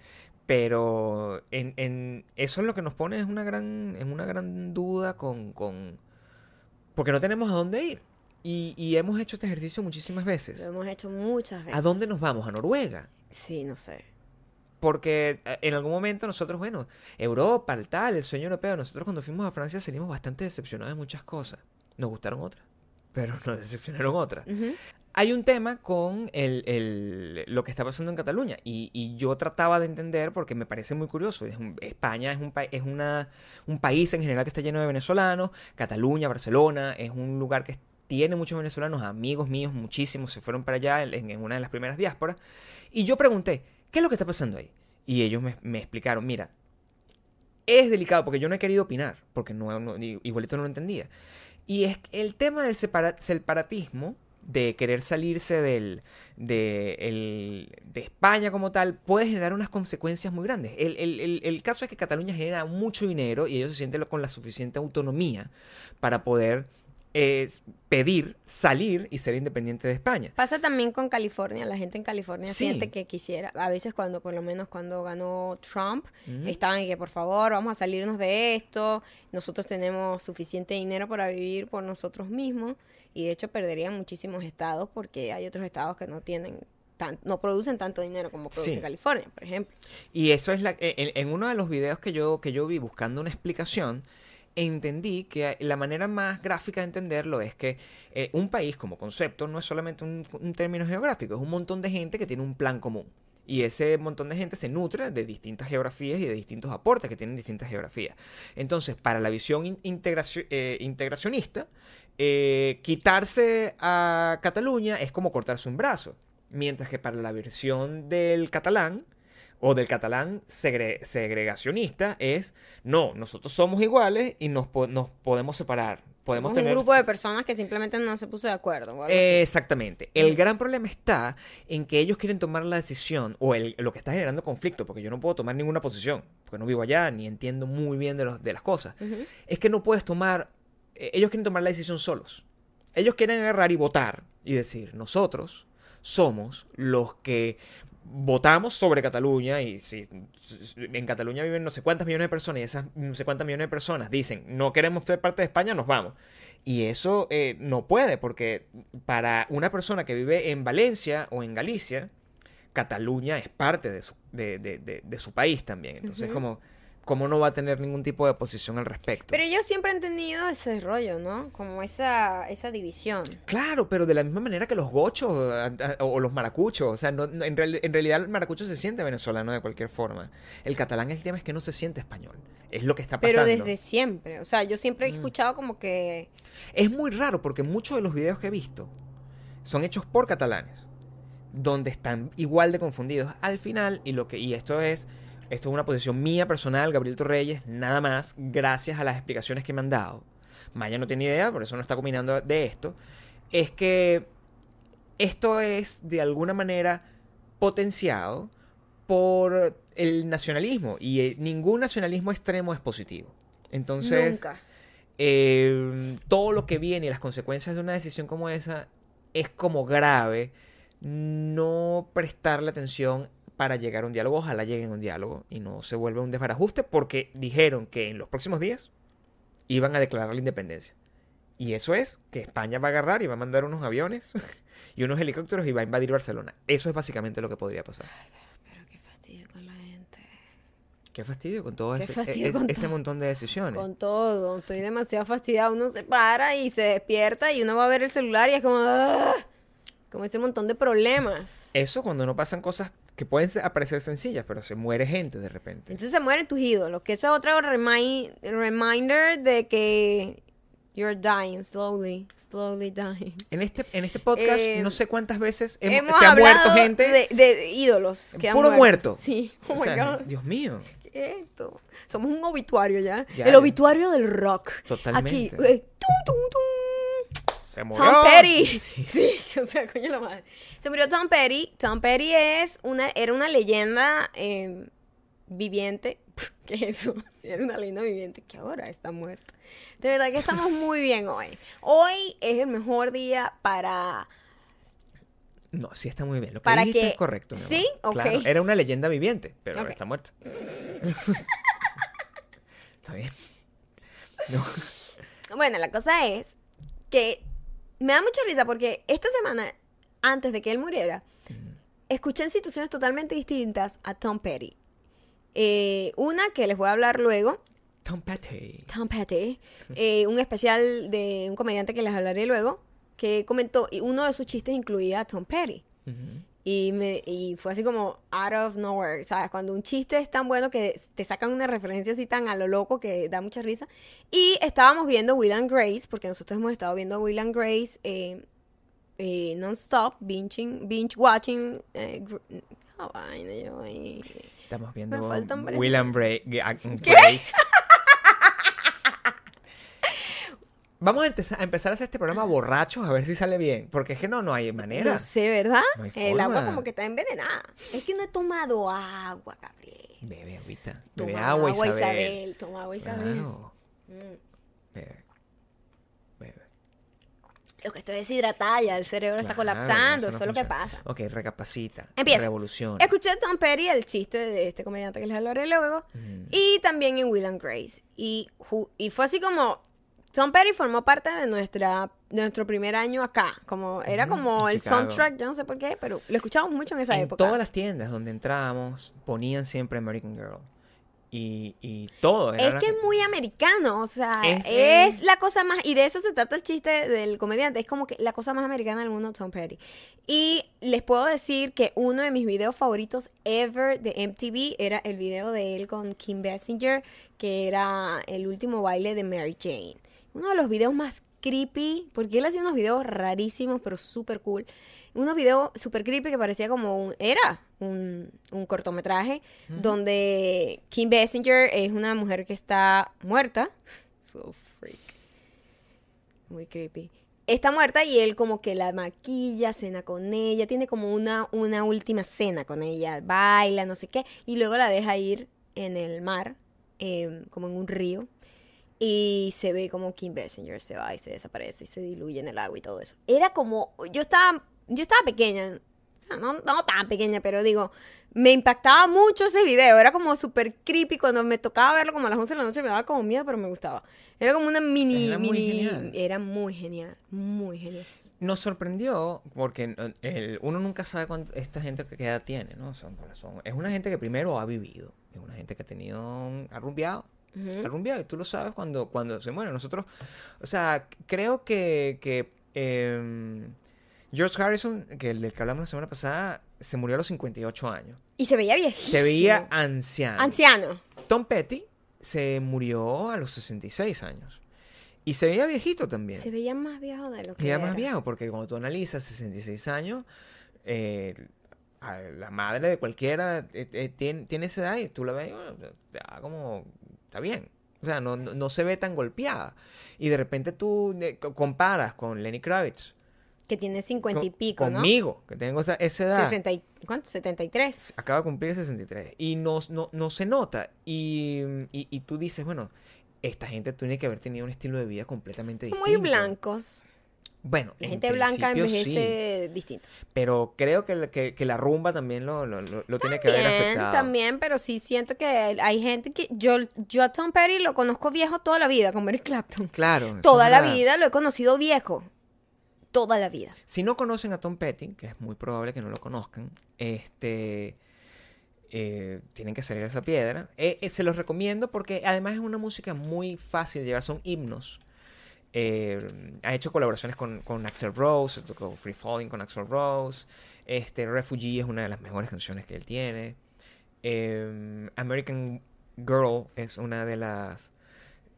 [SPEAKER 2] Pero en, en- eso es lo que nos pone es una gran, en una gran duda con, con... Porque no tenemos a dónde ir. Y, y hemos hecho este ejercicio muchísimas veces.
[SPEAKER 1] Lo hemos hecho muchas veces.
[SPEAKER 2] ¿A dónde nos vamos? A Noruega.
[SPEAKER 1] Sí, no sé.
[SPEAKER 2] Porque eh, en algún momento nosotros, bueno, Europa, el tal, el sueño europeo, nosotros cuando fuimos a Francia salimos bastante decepcionados de muchas cosas. Nos gustaron otras, pero nos decepcionaron otras. Hay un tema con el, el- lo que está pasando en Cataluña y, y yo trataba de entender porque me parece muy curioso. Es un- España es, un, es una, un país en general que está lleno de venezolanos. Cataluña, Barcelona, es un lugar que tiene muchos venezolanos, amigos míos, muchísimos, se fueron para allá en, en una de las primeras diásporas. Y yo pregunté, ¿qué es lo que está pasando ahí? Y ellos me, me explicaron, mira, es delicado porque yo no he querido opinar, porque no, no- igualito no lo entendía. Y es el tema del separa- separatismo, de querer salirse del, de, el- de España como tal, puede generar unas consecuencias muy grandes. El- el- el caso es que Cataluña genera mucho dinero y ellos se sienten con la suficiente autonomía para poder eh, pedir salir y ser independiente de España.
[SPEAKER 1] Pasa también con California. La gente en California
[SPEAKER 2] Sí.
[SPEAKER 1] siente que quisiera. A veces, cuando, por lo menos cuando ganó Trump,
[SPEAKER 2] Ujú.
[SPEAKER 1] estaban en que por favor, vamos a salirnos de esto. Nosotros tenemos suficiente dinero para vivir por nosotros mismos. Y de hecho, perderían muchísimos estados porque hay otros estados que no tienen. Tan, no producen tanto dinero como produce
[SPEAKER 2] Sí.
[SPEAKER 1] California, por ejemplo.
[SPEAKER 2] Y eso es la en, en uno de los videos que yo, que yo vi buscando una explicación, entendí que la manera más gráfica de entenderlo es que eh, un país como concepto no es solamente un, término geográfico, es un montón de gente que tiene un plan común. Y ese montón de gente se nutre de distintas geografías y de distintos aportes que tienen distintas geografías. Entonces, para la visión eh, integracionista, eh, quitarse a Cataluña es como cortarse un brazo. Mientras que para la versión del catalán, o del catalán segre- segregacionista es, no, nosotros somos iguales y nos, po- nos podemos separar. Podemos
[SPEAKER 1] Somos un
[SPEAKER 2] tener...
[SPEAKER 1] grupo de personas que simplemente no se puso de acuerdo.
[SPEAKER 2] Exactamente. El gran problema está en que ellos quieren tomar la decisión, o el- lo que está generando conflicto, porque yo no puedo tomar ninguna posición, porque no vivo allá, ni entiendo muy bien de, los, de las cosas, es que no puedes tomar, eh, ellos quieren tomar la decisión solos. Ellos quieren agarrar y votar y decir, nosotros somos los que votamos sobre Cataluña y si en Cataluña viven no sé cuántas millones de personas y esas no sé cuántas millones de personas dicen no queremos ser parte de España, nos vamos. Y eso eh, no puede, porque para una persona que vive en Valencia o en Galicia, Cataluña es parte de su, de, de- de- de su país también. Entonces,
[SPEAKER 1] Ujú.
[SPEAKER 2] como, ¿cómo no va a tener ningún tipo de posición al respecto?
[SPEAKER 1] Pero ellos siempre han tenido ese rollo, ¿no? Como esa, esa división.
[SPEAKER 2] Claro, pero de la misma manera que los gochos o los maracuchos. O sea, no- no, en, real- en realidad el maracucho se siente venezolano de cualquier forma. El catalán, el tema es que no se siente español. Es lo que está pasando.
[SPEAKER 1] Pero desde siempre. O sea, yo siempre he
[SPEAKER 2] Mm.
[SPEAKER 1] escuchado como que.
[SPEAKER 2] Es muy raro porque muchos de los videos que he visto son hechos por catalanes, donde están igual de confundidos al final y lo que y esto es esto es una posición mía personal, Gabriel Torreyes, nada más, gracias a las explicaciones que me han dado. Maya no tiene idea, por eso no está combinando de esto, es que esto es de alguna manera potenciado por el nacionalismo y eh, ningún nacionalismo extremo es positivo. Entonces,
[SPEAKER 1] nunca.
[SPEAKER 2] eh, todo lo que viene y las consecuencias de una decisión como esa es como grave no prestarle atención para llegar a un diálogo. Ojalá lleguen a un diálogo y no se vuelva un desbarajuste porque dijeron que en los próximos días iban a declarar la independencia. Y eso es que España va a agarrar y va a mandar unos aviones y unos helicópteros y va a invadir Barcelona. Eso es básicamente lo que podría pasar.
[SPEAKER 1] Pero qué fastidio con la gente.
[SPEAKER 2] Qué fastidio con todo
[SPEAKER 1] Qué
[SPEAKER 2] ese,
[SPEAKER 1] fastidio
[SPEAKER 2] e-
[SPEAKER 1] con
[SPEAKER 2] ese
[SPEAKER 1] todo.
[SPEAKER 2] montón de decisiones.
[SPEAKER 1] Con todo. Estoy demasiado fastidiada. Uno se para y se despierta y uno va a ver el celular y es como. "Ah", Como ese montón de problemas.
[SPEAKER 2] Eso cuando no pasan cosas que pueden aparecer sencillas, pero se muere gente de repente.
[SPEAKER 1] Entonces se mueren tus ídolos. Que eso es otro remi- reminder de que. You're dying slowly. Slowly dying.
[SPEAKER 2] En este, en este podcast,
[SPEAKER 1] Eh,
[SPEAKER 2] no sé cuántas veces hemos-
[SPEAKER 1] Hemos
[SPEAKER 2] se ha muerto gente.
[SPEAKER 1] de, de ídolos. que han
[SPEAKER 2] Puro muerto.
[SPEAKER 1] Sí. Oh
[SPEAKER 2] O
[SPEAKER 1] my
[SPEAKER 2] sea,
[SPEAKER 1] God.
[SPEAKER 2] Dios mío.
[SPEAKER 1] ¿Qué es esto? Somos un obituario ya.
[SPEAKER 2] Ya,
[SPEAKER 1] el obituario del rock.
[SPEAKER 2] Totalmente.
[SPEAKER 1] Aquí. eh, tum, tum, tum.
[SPEAKER 2] Se murió.
[SPEAKER 1] Tom Petty.
[SPEAKER 2] Sí.
[SPEAKER 1] Sí, o sea, coño la madre. Se murió Tom Petty. Tom Petty es una, era una leyenda eh, viviente. ¿Qué es eso? Era una leyenda viviente que ahora está muerta. De verdad que estamos muy bien hoy. Hoy es el mejor día para...
[SPEAKER 2] No, sí está muy bien. Lo que
[SPEAKER 1] Para
[SPEAKER 2] dijiste
[SPEAKER 1] que-
[SPEAKER 2] es correcto. mi amor.
[SPEAKER 1] ¿Sí? Ok.
[SPEAKER 2] Claro, era una leyenda viviente, pero ahora
[SPEAKER 1] Ok.
[SPEAKER 2] está muerta. está bien. No.
[SPEAKER 1] Bueno, la cosa es que me da mucha risa porque esta semana, antes de que él muriera, escuché en situaciones totalmente distintas a Tom Petty. Eh, una que les voy a hablar luego,
[SPEAKER 2] Tom Petty.
[SPEAKER 1] Tom Petty, eh, un especial de un comediante que les hablaré luego, que comentó, y uno de sus chistes incluía a Tom Petty. Y, me, y fue así como out of nowhere, ¿sabes? Cuando un chiste es tan bueno que te sacan una referencia así tan a lo loco que da mucha risa. Y estábamos viendo Will and Grace, porque nosotros hemos estado viendo Will and Grace eh, eh, non-stop, binging, binge watching. Eh, ah, vaina, yo.
[SPEAKER 2] Estamos viendo Will and Bra- Grace. Vamos a, empezar- a empezar a hacer este programa borrachos a ver si sale bien. Porque es que no, no hay manera.
[SPEAKER 1] No sé, ¿verdad?
[SPEAKER 2] No hay
[SPEAKER 1] El agua como que está envenenada. Es que no he tomado agua, Gabriel.
[SPEAKER 2] Bebe agüita. Bebe
[SPEAKER 1] Toma
[SPEAKER 2] agua,
[SPEAKER 1] agua,
[SPEAKER 2] Isabel.
[SPEAKER 1] Isabel. Toma agua, Isabel.
[SPEAKER 2] Claro.
[SPEAKER 1] Mm.
[SPEAKER 2] Bebe. Bebe.
[SPEAKER 1] Lo que estoy deshidratada ya, el cerebro está colapsando,
[SPEAKER 2] no
[SPEAKER 1] eso es lo que pasa.
[SPEAKER 2] Ok, recapacita.
[SPEAKER 1] Empiezo.
[SPEAKER 2] Revolución.
[SPEAKER 1] Escuché a Tom Petty el chiste de este comediante que les hablaré luego.
[SPEAKER 2] Mm.
[SPEAKER 1] Y también en Will and Grace. Y fue así como. Tom Petty formó parte de nuestra de nuestro primer año acá. Como, era como el
[SPEAKER 2] Chicago.
[SPEAKER 1] soundtrack, yo no sé por qué, pero lo escuchamos mucho en esa
[SPEAKER 2] en
[SPEAKER 1] época.
[SPEAKER 2] todas las tiendas donde entrábamos ponían siempre American Girl. Y, y todo. era
[SPEAKER 1] Es que es muy americano, o sea,
[SPEAKER 2] Es,
[SPEAKER 1] es, la cosa más, y de eso se trata el chiste del comediante, es como que la cosa más americana del mundo, Tom Petty. Y les puedo decir que uno de mis videos favoritos ever de MTV era el video de él con Kim Basinger, que era el último baile de Mary Jane. Uno de los videos más creepy, porque él hacía unos videos rarísimos, pero súper cool. Unos videos súper creepy que parecía como un... Era un, un cortometraje donde Kim Basinger es una mujer que está muerta. So freak. Muy creepy. Está muerta y él como que la maquilla, cena con ella, tiene como una, una última cena con ella, baila, no sé qué, y luego la deja ir en el mar, eh, como en un río, y se ve como Kim Basinger se va y se desaparece y se diluye en el agua y todo eso. Era como, yo estaba, yo estaba pequeña, O sea, no, no tan pequeña, pero digo, me impactaba mucho ese video. Era como súper creepy. Cuando me tocaba verlo como a las 11 de la noche me daba como miedo, pero me gustaba. Era como una mini...
[SPEAKER 2] Era muy
[SPEAKER 1] mini
[SPEAKER 2] genial.
[SPEAKER 1] Era muy genial. Muy genial.
[SPEAKER 2] Nos sorprendió porque eh, el- uno nunca sabe cuánto esta gente que edad tiene, ¿no? Son, son- es una gente que primero ha vivido, es una gente que ha tenido un arrumbiado, Arrumbiado, y tú lo sabes cuando, cuando se muere. Nosotros, o sea, creo que, que em, George Harrison, que el del que hablamos la semana pasada, se murió a los 58 años.
[SPEAKER 1] Y se veía viejísimo.
[SPEAKER 2] Se veía anciano.
[SPEAKER 1] Anciano.
[SPEAKER 2] Tom Petty se murió a los 66 años. Y se veía viejito también.
[SPEAKER 1] Se veía más viejo de lo que
[SPEAKER 2] Y era más viejo, porque cuando tú analizas 66 años, eh, la madre de cualquiera eh, eh, tiene, tiene esa edad y tú la ves y, bueno, te da como, está bien. O sea, no, no, no se ve tan golpeada. Y de repente tú eh, co- comparas con Lenny Kravitz.
[SPEAKER 1] Que tiene 50 y pico, ¿no?
[SPEAKER 2] Conmigo, que tengo esa, esa edad.
[SPEAKER 1] 60 y, ¿Cuánto? 73.
[SPEAKER 2] Acaba de cumplir 63. Y no, no, no se nota. Y, y, y tú dices, bueno, esta gente tiene que haber tenido un estilo de vida completamente distinto.
[SPEAKER 1] Muy blancos.
[SPEAKER 2] Bueno,
[SPEAKER 1] La gente blanca
[SPEAKER 2] principio sí.
[SPEAKER 1] envejece distinto.
[SPEAKER 2] Pero creo que, la- que, que la rumba también lo, lo, lo- lo tiene que haber
[SPEAKER 1] También,
[SPEAKER 2] afectado.
[SPEAKER 1] también, pero sí siento que hay gente que... Yo, yo a Tom Petty lo conozco viejo toda la vida, con Eric Clapton.
[SPEAKER 2] Claro.
[SPEAKER 1] Toda la
[SPEAKER 2] verdad.
[SPEAKER 1] vida lo he conocido viejo. Toda la vida.
[SPEAKER 2] Si no conocen a Tom Petty, que es muy probable que no lo conozcan, este eh, tienen que salir de esa piedra. Eh, eh, se los recomiendo porque además es una música muy fácil de llevar, son himnos. Eh, ha hecho colaboraciones con, con Axel Rose, tocó Free Falling con Axel Rose. Este, Refugee es una de las mejores canciones que él tiene. Eh, American Girl es una de las...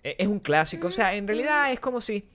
[SPEAKER 2] e- Es un clásico, o sea, en realidad es como si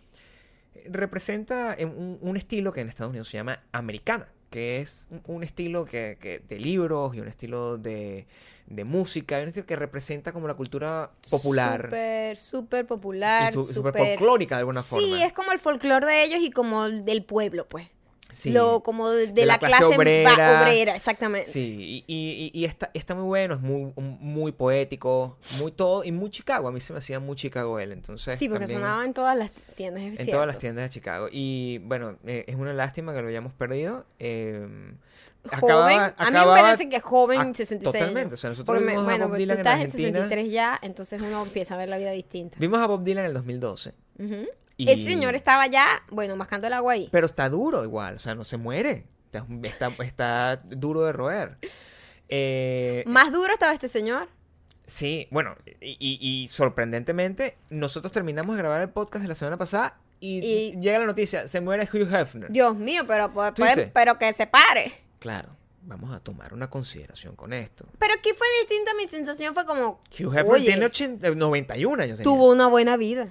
[SPEAKER 2] representa en un, un estilo que en Estados Unidos se llama americana, que es un, estilo que, que- de libros y un estilo de, de música, y un estilo que representa como la cultura popular
[SPEAKER 1] Súper, súper popular.
[SPEAKER 2] y su- súper
[SPEAKER 1] súper-
[SPEAKER 2] folclórica de alguna forma.
[SPEAKER 1] Sí, es como el folclore de ellos y como el del pueblo, pues.
[SPEAKER 2] Sí.
[SPEAKER 1] Lo, como de, de
[SPEAKER 2] De la
[SPEAKER 1] la,
[SPEAKER 2] clase
[SPEAKER 1] clase,
[SPEAKER 2] obrera.
[SPEAKER 1] obrera, exactamente.
[SPEAKER 2] Sí, y, y- y- y está, está muy bueno, es muy, muy poético, muy todo, y muy Chicago. A mí se me hacía muy Chicago él, entonces.
[SPEAKER 1] Sí, porque
[SPEAKER 2] también-
[SPEAKER 1] sonaba en todas las tiendas, es
[SPEAKER 2] En
[SPEAKER 1] cierto.
[SPEAKER 2] todas las tiendas de Chicago. Y bueno, eh, es una lástima que lo hayamos perdido. eh,
[SPEAKER 1] Joven,
[SPEAKER 2] acababa-
[SPEAKER 1] a mí me parece que joven
[SPEAKER 2] ah,
[SPEAKER 1] 66.
[SPEAKER 2] Totalmente. O sea, nosotros
[SPEAKER 1] Porque me-
[SPEAKER 2] vimos a
[SPEAKER 1] bueno,
[SPEAKER 2] Bob
[SPEAKER 1] pues
[SPEAKER 2] Dylan
[SPEAKER 1] tú estás en
[SPEAKER 2] Argentina.
[SPEAKER 1] 63 ya, entonces uno empieza a ver la vida distinta.
[SPEAKER 2] Vimos a Bob Dylan en el 2012.
[SPEAKER 1] Ujú.
[SPEAKER 2] y-
[SPEAKER 1] Ese señor estaba ya, bueno, mascando el agua ahí.
[SPEAKER 2] Pero está duro igual, o sea, no se muere. Está, está, está duro de roer. Eh,
[SPEAKER 1] Más duro estaba este señor.
[SPEAKER 2] sí, bueno, y, y- y sorprendentemente, nosotros terminamos de grabar el podcast de la semana pasada y,
[SPEAKER 1] Y-
[SPEAKER 2] llega la noticia, se muere Hugh Hefner.
[SPEAKER 1] Dios mío, pero, pero que se pare.
[SPEAKER 2] Claro, vamos a tomar una consideración con esto.
[SPEAKER 1] Pero aquí fue distinta, mi sensación fue como,
[SPEAKER 2] Hugh Hefner tiene 80 91 años.
[SPEAKER 1] tuvo una buena vida.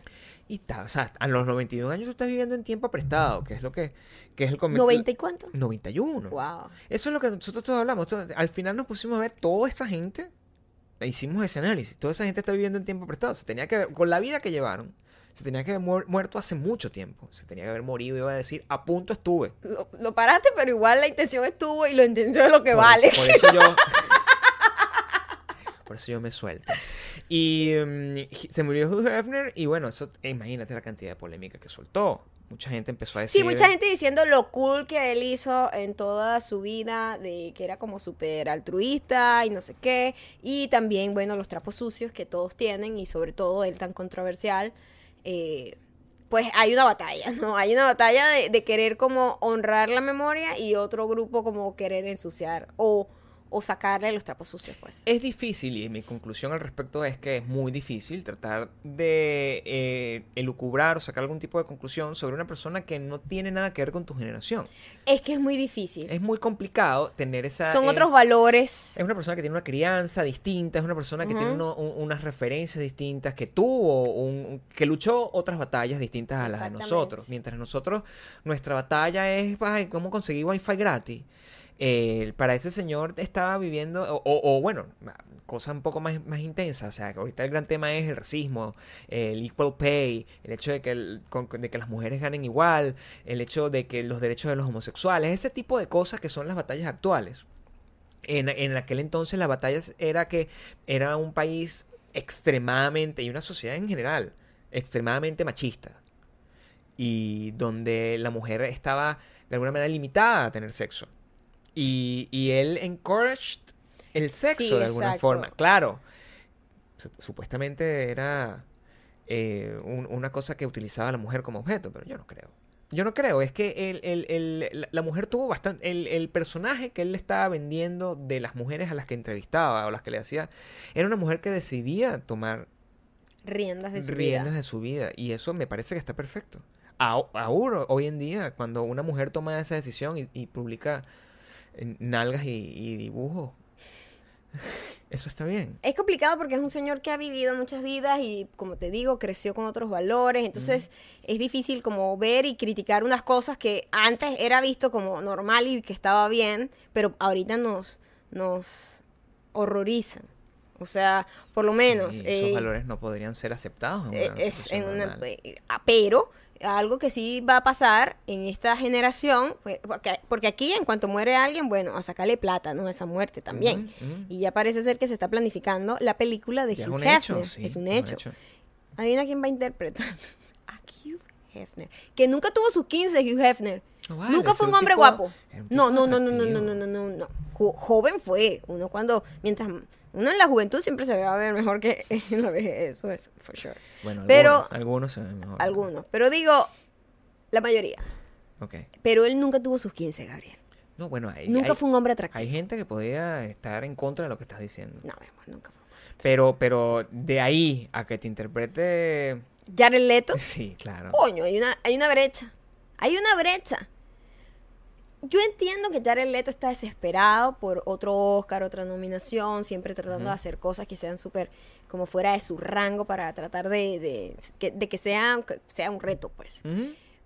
[SPEAKER 2] Y está, o sea, a los 91 años tú estás viviendo en tiempo prestado, que es lo que, que es el comen-
[SPEAKER 1] ¿90 y cuánto?
[SPEAKER 2] 91.
[SPEAKER 1] Wow.
[SPEAKER 2] Eso es lo que nosotros todos hablamos. Todo- al final nos pusimos a ver toda esta gente, hicimos ese análisis. Toda esa gente está viviendo en tiempo prestado. Se tenía que ver, con la vida que llevaron, se tenía que haber muer- muerto hace mucho tiempo. Se tenía que haber morido, iba a decir, a punto estuve.
[SPEAKER 1] Lo, lo paraste, pero igual la intención estuvo y lo intención es lo que
[SPEAKER 2] Por
[SPEAKER 1] vale.
[SPEAKER 2] eso- por eso yo. por eso yo me suelto. Y mm, se murió Hugh Hefner, y bueno, eso, imagínate la cantidad de polémica que soltó. Mucha gente empezó a decir.
[SPEAKER 1] Sí, mucha gente diciendo lo cool que él hizo en toda su vida, de que era como súper altruista y no sé qué. Y también, bueno, los trapos sucios que todos tienen y sobre todo él tan controversial. Eh, pues hay una batalla, ¿no? Hay una batalla de, de querer como honrar la memoria y otro grupo como querer ensuciar o, o sacarle los trapos sucios, pues.
[SPEAKER 2] Es difícil, y mi conclusión al respecto es que es muy difícil tratar de eh, elucubrar o sacar algún tipo de conclusión sobre una persona que no tiene nada que ver con tu generación.
[SPEAKER 1] Es que es muy difícil.
[SPEAKER 2] Es muy complicado tener esa...
[SPEAKER 1] Son
[SPEAKER 2] eh,
[SPEAKER 1] otros valores.
[SPEAKER 2] Es una persona que tiene una crianza distinta, es una persona que tiene
[SPEAKER 1] Ujú.
[SPEAKER 2] uno- un- unas referencias distintas, que tuvo, un, que luchó otras batallas distintas a las de nosotros. Mientras nosotros, nuestra batalla es, ay, ¿cómo conseguir wifi gratis? Para ese señor estaba viviendo, o, bueno, cosa un poco más, intensa, o sea, que ahorita el gran tema es el racismo, el equal pay, el hecho de que, de que las mujeres ganen igual, el hecho de que los derechos de los homosexuales, ese tipo de cosas que son las batallas actuales. En, en aquel entonces las batallas era que era un país extremadamente, y una sociedad en general, extremadamente machista. Y donde la mujer estaba de alguna manera limitada a tener sexo. Y, y él encouraged el sexo
[SPEAKER 1] Sí,
[SPEAKER 2] de alguna
[SPEAKER 1] exacto.
[SPEAKER 2] forma. Claro, su- supuestamente era eh, un- una cosa que utilizaba a la mujer como objeto, pero yo no creo. Yo no creo, es que el, el- el- la- mujer tuvo bastante... El, personaje que él le estaba vendiendo de las mujeres a las que entrevistaba o las que le hacía, era una mujer que decidía tomar
[SPEAKER 1] Riendas de su
[SPEAKER 2] riendas
[SPEAKER 1] vida.
[SPEAKER 2] de su vida. Y eso me parece que está perfecto. A- Aún hoy en día, cuando una mujer toma esa decisión y, y publica nalgas y, y dibujos, eso está bien.
[SPEAKER 1] Es complicado porque es un señor que ha vivido muchas vidas y, como te digo, creció con otros valores. Entonces, es difícil como ver y criticar unas cosas que antes era visto como normal y que estaba bien, pero ahorita nos, nos horrorizan. O sea, por lo menos.
[SPEAKER 2] Sí,
[SPEAKER 1] eh,
[SPEAKER 2] esos valores no podrían ser aceptados en una
[SPEAKER 1] es en una- eh, ah, pero algo que sí va a pasar en esta generación, pues, porque, porque aquí en cuanto muere alguien, bueno, a sacarle plata, ¿no? A esa muerte también. Y ya parece ser que se está planificando la película de
[SPEAKER 2] Ya
[SPEAKER 1] Hugh
[SPEAKER 2] es un
[SPEAKER 1] Hefner.
[SPEAKER 2] hecho, sí,
[SPEAKER 1] es un hecho.
[SPEAKER 2] hecho.
[SPEAKER 1] Adivina quién va a interpretar a Hugh Hefner. Que nunca tuvo sus 15, Hugh Hefner. Nunca fue un hombre guapo. No, no, no, no, no, no, no, no, no, no. Jo- joven fue. Uno cuando, mientras, uno en la juventud siempre se va a ver mejor que en la vejez. Eso es, for sure.
[SPEAKER 2] Bueno,
[SPEAKER 1] Pero-
[SPEAKER 2] algunos, algunos se ven mejor.
[SPEAKER 1] Algunos. Pero digo, la mayoría.
[SPEAKER 2] Ok.
[SPEAKER 1] Pero él nunca tuvo sus 15, Gabriel.
[SPEAKER 2] No, bueno, hay,
[SPEAKER 1] Nunca
[SPEAKER 2] hay-
[SPEAKER 1] fue un hombre atractivo.
[SPEAKER 2] hay gente que podría estar en contra de lo que estás diciendo.
[SPEAKER 1] No, mi amor, nunca fue.
[SPEAKER 2] Pero, pero de ahí a que te interprete...
[SPEAKER 1] Jared Leto.
[SPEAKER 2] Sí, claro.
[SPEAKER 1] Coño, hay una, hay una brecha. Hay una brecha. Yo entiendo que Jared Leto está desesperado por otro Oscar, otra nominación, siempre tratando de hacer cosas que sean súper como fuera de su rango para tratar de, de, que, de que sea, sea un reto, pues.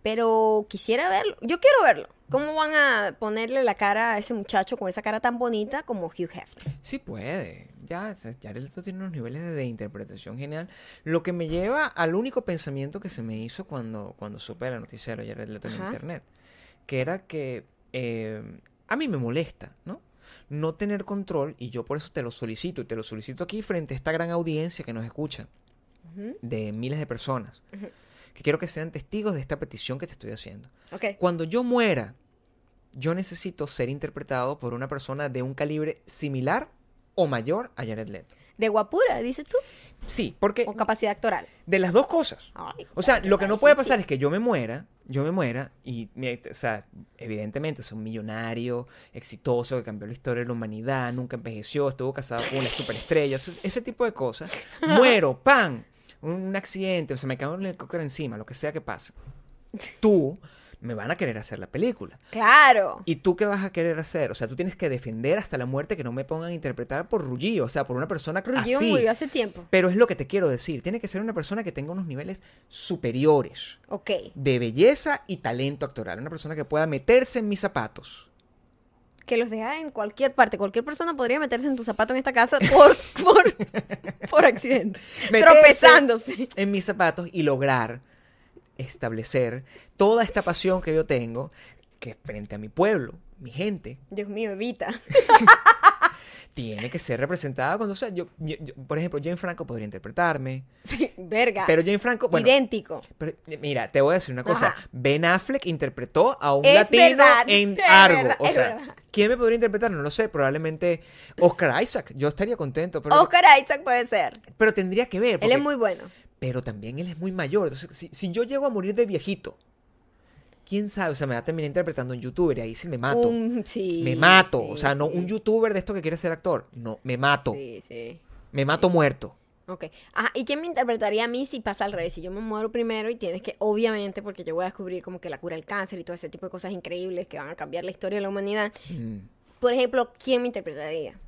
[SPEAKER 1] Pero quisiera verlo. Yo quiero verlo. ¿Cómo van a ponerle la cara a ese muchacho con esa cara tan bonita como Hugh Hefner?
[SPEAKER 2] Sí puede. Ya, Jared Leto tiene unos niveles de, de interpretación genial. Lo que me lleva al único pensamiento que se me hizo cuando, cuando supe la noticia de Jared Leto en internet. Que era que eh, a mí me molesta, ¿no? No tener control, y yo por eso te lo solicito, y te lo solicito aquí frente a esta gran audiencia que nos escucha, de miles de personas, que quiero que sean testigos de esta petición que te estoy haciendo. Cuando yo muera, yo necesito ser interpretado por una persona de un calibre similar o mayor a Jared Leto.
[SPEAKER 1] De guapura, dices tú.
[SPEAKER 2] Sí, porque
[SPEAKER 1] O capacidad actoral.
[SPEAKER 2] de las dos cosas.
[SPEAKER 1] Ay,
[SPEAKER 2] O sea, lo que no puede pasar es que yo me muera, yo me muera y, o sea, evidentemente es un millonario, exitoso, que cambió la historia de la humanidad, nunca envejeció, estuvo casado con una superestrella, ese, tipo de cosas. Muero, ¡pam! Un, un accidente, o sea, me cae un helicóptero encima, lo que sea que pase. Tú me van a querer hacer la película.
[SPEAKER 1] Claro.
[SPEAKER 2] ¿Y tú qué vas a querer hacer? O sea, tú tienes que defender hasta la muerte que no me pongan a interpretar por Ruggillo, o sea, por una persona
[SPEAKER 1] Ruggiero
[SPEAKER 2] así.
[SPEAKER 1] murió hace tiempo.
[SPEAKER 2] Pero es lo que te quiero decir, tiene que ser una persona que tenga unos niveles superiores
[SPEAKER 1] Ok.
[SPEAKER 2] de belleza y talento actoral, una persona que pueda meterse en mis zapatos.
[SPEAKER 1] Que los deja en cualquier parte. Cualquier persona podría meterse en tu zapato en esta casa por, por, por accidente.
[SPEAKER 2] Meterse
[SPEAKER 1] Tropezándose.
[SPEAKER 2] En mis zapatos y lograr establecer toda esta pasión que yo tengo, que es frente a mi pueblo, mi gente,
[SPEAKER 1] Dios mío, evita.
[SPEAKER 2] tiene que ser representada cuando o sea, yo, yo- yo- por ejemplo, Jane Franco podría interpretarme,
[SPEAKER 1] Sí, verga.
[SPEAKER 2] pero Jane Franco, bueno,
[SPEAKER 1] Idéntico.
[SPEAKER 2] Pero, eh, mira, te voy a decir una cosa.
[SPEAKER 1] Ajá.
[SPEAKER 2] Ben Affleck interpretó a un
[SPEAKER 1] Es
[SPEAKER 2] latino
[SPEAKER 1] verdad,
[SPEAKER 2] en Argo.
[SPEAKER 1] verdad,
[SPEAKER 2] o sea,
[SPEAKER 1] verdad.
[SPEAKER 2] ¿quién me podría interpretar? No lo sé. Probablemente Oscar Isaac. Yo estaría contento. Pero,
[SPEAKER 1] Oscar Isaac puede ser.
[SPEAKER 2] pero tendría que ver.
[SPEAKER 1] Él es muy bueno.
[SPEAKER 2] Pero también él es muy mayor. Entonces, si, si yo llego a morir de viejito, quién sabe. O sea, me va a terminar interpretando un youtuber y ahí sí me mato.
[SPEAKER 1] Sí,
[SPEAKER 2] me mato.
[SPEAKER 1] sí,
[SPEAKER 2] o sea, no
[SPEAKER 1] sí.
[SPEAKER 2] un youtuber de esto que quiere ser actor. No, me mato.
[SPEAKER 1] Sí, sí.
[SPEAKER 2] Me mato muerto.
[SPEAKER 1] Ok. Ajá, ¿y quién me interpretaría a mí si pasa al revés? Si yo me muero primero y tienes que, obviamente, porque yo voy a descubrir como que la cura del cáncer y todo ese tipo de cosas increíbles que van a cambiar la historia de la humanidad.
[SPEAKER 2] Mm.
[SPEAKER 1] Por ejemplo, ¿quién me interpretaría?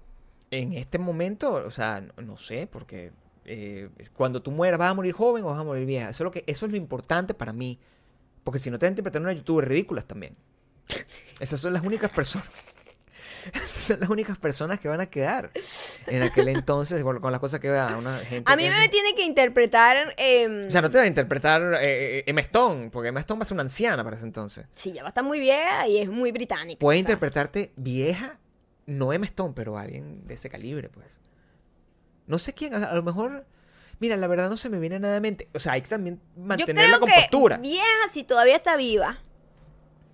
[SPEAKER 2] En este momento, o sea, no, no sé, porque eh, cuando tú mueras, ¿vas a morir joven o vas a morir vieja? Eso es lo, que, eso es lo importante para mí. Porque si no te van a interpretar una youtuber ridículas también. Esas son las únicas personas. Esas son las únicas personas que van a quedar en aquel entonces con, con las cosas que vea una gente.
[SPEAKER 1] A mí
[SPEAKER 2] que-
[SPEAKER 1] me tiene que interpretar... em,
[SPEAKER 2] O sea, no te van a interpretar eh, eh, Emma Stone, porque Emma Stone va a ser una anciana para ese entonces.
[SPEAKER 1] Sí, ya va a estar muy vieja y es muy británica.
[SPEAKER 2] Puede
[SPEAKER 1] o sea.
[SPEAKER 2] interpretarte vieja, no Emma Stone, pero alguien de ese calibre, pues. No sé quién, a, a lo mejor. Mira, la verdad no se me viene nada a mente. O sea, hay que también
[SPEAKER 1] Yo
[SPEAKER 2] mantener
[SPEAKER 1] creo
[SPEAKER 2] la compostura.
[SPEAKER 1] que vieja si todavía está viva.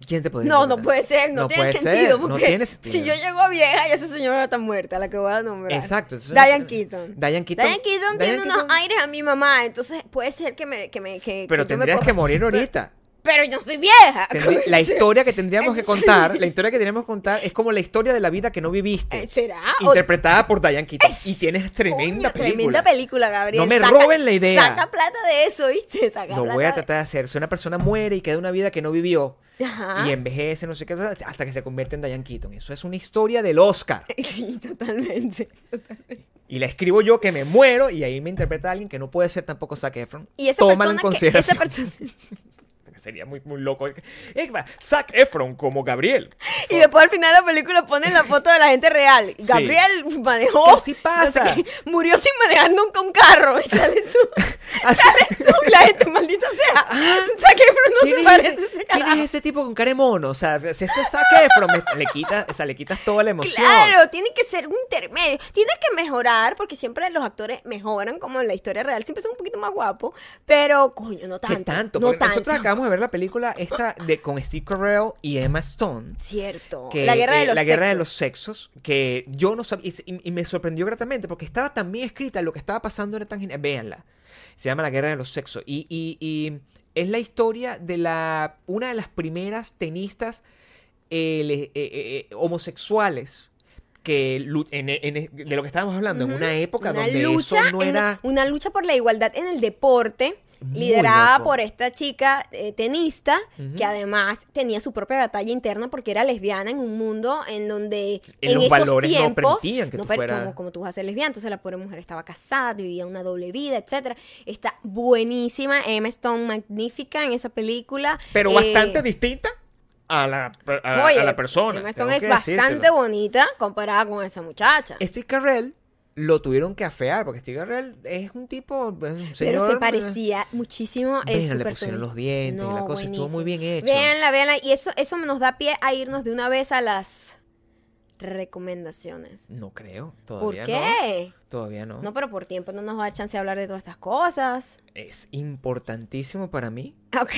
[SPEAKER 2] ¿Quién te podría
[SPEAKER 1] No, no
[SPEAKER 2] interpretar?
[SPEAKER 1] puede ser, no,
[SPEAKER 2] No
[SPEAKER 1] tiene
[SPEAKER 2] puede ser, no tiene sentido.
[SPEAKER 1] si yo llego a vieja y esa señora está muerta, la que voy a nombrar.
[SPEAKER 2] Exacto.
[SPEAKER 1] Diane Keaton.
[SPEAKER 2] Diane Keaton.
[SPEAKER 1] Diane Keaton tiene unos aires a mi mamá, entonces puede ser que me... Que me que,
[SPEAKER 2] Pero
[SPEAKER 1] que yo me
[SPEAKER 2] tendrías que morir ahorita.
[SPEAKER 1] Pero yo soy vieja.
[SPEAKER 2] La historia que tendríamos que
[SPEAKER 1] Sí.
[SPEAKER 2] contar, la historia que tendríamos que contar es como la historia de la vida que no viviste.
[SPEAKER 1] Eh, ¿Será?
[SPEAKER 2] Interpretada por Diane Keaton. Y
[SPEAKER 1] Es-
[SPEAKER 2] tienes tremenda
[SPEAKER 1] Coño,
[SPEAKER 2] película.
[SPEAKER 1] Tremenda película, Gabriel.
[SPEAKER 2] No me roben la idea.
[SPEAKER 1] Saca plata de eso, ¿viste? Saca
[SPEAKER 2] Lo
[SPEAKER 1] plata
[SPEAKER 2] voy a tratar de hacer. Si una persona muere y queda una vida que no vivió
[SPEAKER 1] Ajá.
[SPEAKER 2] y envejece, no sé qué, hasta que se convierte en Diane Keaton. Eso es una historia del Oscar.
[SPEAKER 1] Sí, totalmente. totalmente.
[SPEAKER 2] Y la escribo yo que me muero y ahí me interpreta alguien que no puede ser tampoco Zac Efron.
[SPEAKER 1] Y esa
[SPEAKER 2] Tómalo en
[SPEAKER 1] persona que... Esa persona...
[SPEAKER 2] Sería muy, muy loco. Zac Efron como Gabriel.
[SPEAKER 1] Y después al final de la película ponen la foto de la gente real. Gabriel manejó.
[SPEAKER 2] Así pasa.
[SPEAKER 1] no sé qué, murió sin manejar nunca un carro. Y sale tú. Sale tú. La gente, maldita sea. Zac Efron no
[SPEAKER 2] ¿Quién
[SPEAKER 1] se parece
[SPEAKER 2] ese- ¿Quién es ese tipo con cara de mono? O sea, si este es Zac Efron, me- le, quitas, o sea, le quitas toda la emoción.
[SPEAKER 1] Claro, tiene que ser un intermedio. Tiene que mejorar, porque siempre los actores mejoran, como en la historia real, siempre son un poquito más guapos. Pero, coño, no tanto.
[SPEAKER 2] ¿Qué tanto?
[SPEAKER 1] No
[SPEAKER 2] Porque
[SPEAKER 1] tanto.
[SPEAKER 2] nosotros acabamos de ver la película esta de, con Steve Carell y Emma Stone.
[SPEAKER 1] Cierto.
[SPEAKER 2] que,
[SPEAKER 1] la guerra de
[SPEAKER 2] eh,
[SPEAKER 1] los
[SPEAKER 2] la guerra de los sexos que yo no sabía y, me sorprendió gratamente porque estaba tan bien escrita lo que estaba pasando era tan genial véanla se llama la guerra de los sexos y, y- y es la historia de la una de las primeras tenistas eh, le- eh, eh, homosexuales que en- en- de lo que estábamos hablando en una época
[SPEAKER 1] Una
[SPEAKER 2] donde
[SPEAKER 1] lucha,
[SPEAKER 2] eso no era
[SPEAKER 1] una lucha por la igualdad en el deporte. Liderada
[SPEAKER 2] loco.
[SPEAKER 1] por esta chica eh, tenista que además tenía su propia batalla interna porque era lesbiana en un mundo en donde
[SPEAKER 2] En
[SPEAKER 1] en
[SPEAKER 2] los
[SPEAKER 1] esos
[SPEAKER 2] valores no
[SPEAKER 1] tiempos
[SPEAKER 2] permitían que tú
[SPEAKER 1] per-
[SPEAKER 2] fueras-
[SPEAKER 1] como, como tú vas a ser lesbiana entonces la pobre mujer estaba casada vivía una doble vida etcétera está buenísima Emma Stone magnífica en esa película
[SPEAKER 2] pero
[SPEAKER 1] Eh,
[SPEAKER 2] bastante distinta a la, a, a
[SPEAKER 1] oye,
[SPEAKER 2] la persona
[SPEAKER 1] Emma Stone es bastante
[SPEAKER 2] decírtelo.
[SPEAKER 1] bonita comparada con esa muchacha
[SPEAKER 2] Steve Carell lo tuvieron que afear porque Steve es un tipo es un
[SPEAKER 1] Pero se
[SPEAKER 2] eh,
[SPEAKER 1] parecía muchísimo en
[SPEAKER 2] Bueno,
[SPEAKER 1] su
[SPEAKER 2] le pusieron los dientes y la cosa, estuvo muy bien hecho.
[SPEAKER 1] Véanla, véanla. Y eso, eso nos da pie a irnos de una vez a las recomendaciones.
[SPEAKER 2] no creo
[SPEAKER 1] ¿Por
[SPEAKER 2] todavía
[SPEAKER 1] qué?
[SPEAKER 2] no todavía no.
[SPEAKER 1] No, pero por tiempo no nos va a dar chance de hablar de todas estas cosas.
[SPEAKER 2] es importantísimo para mí
[SPEAKER 1] Ok.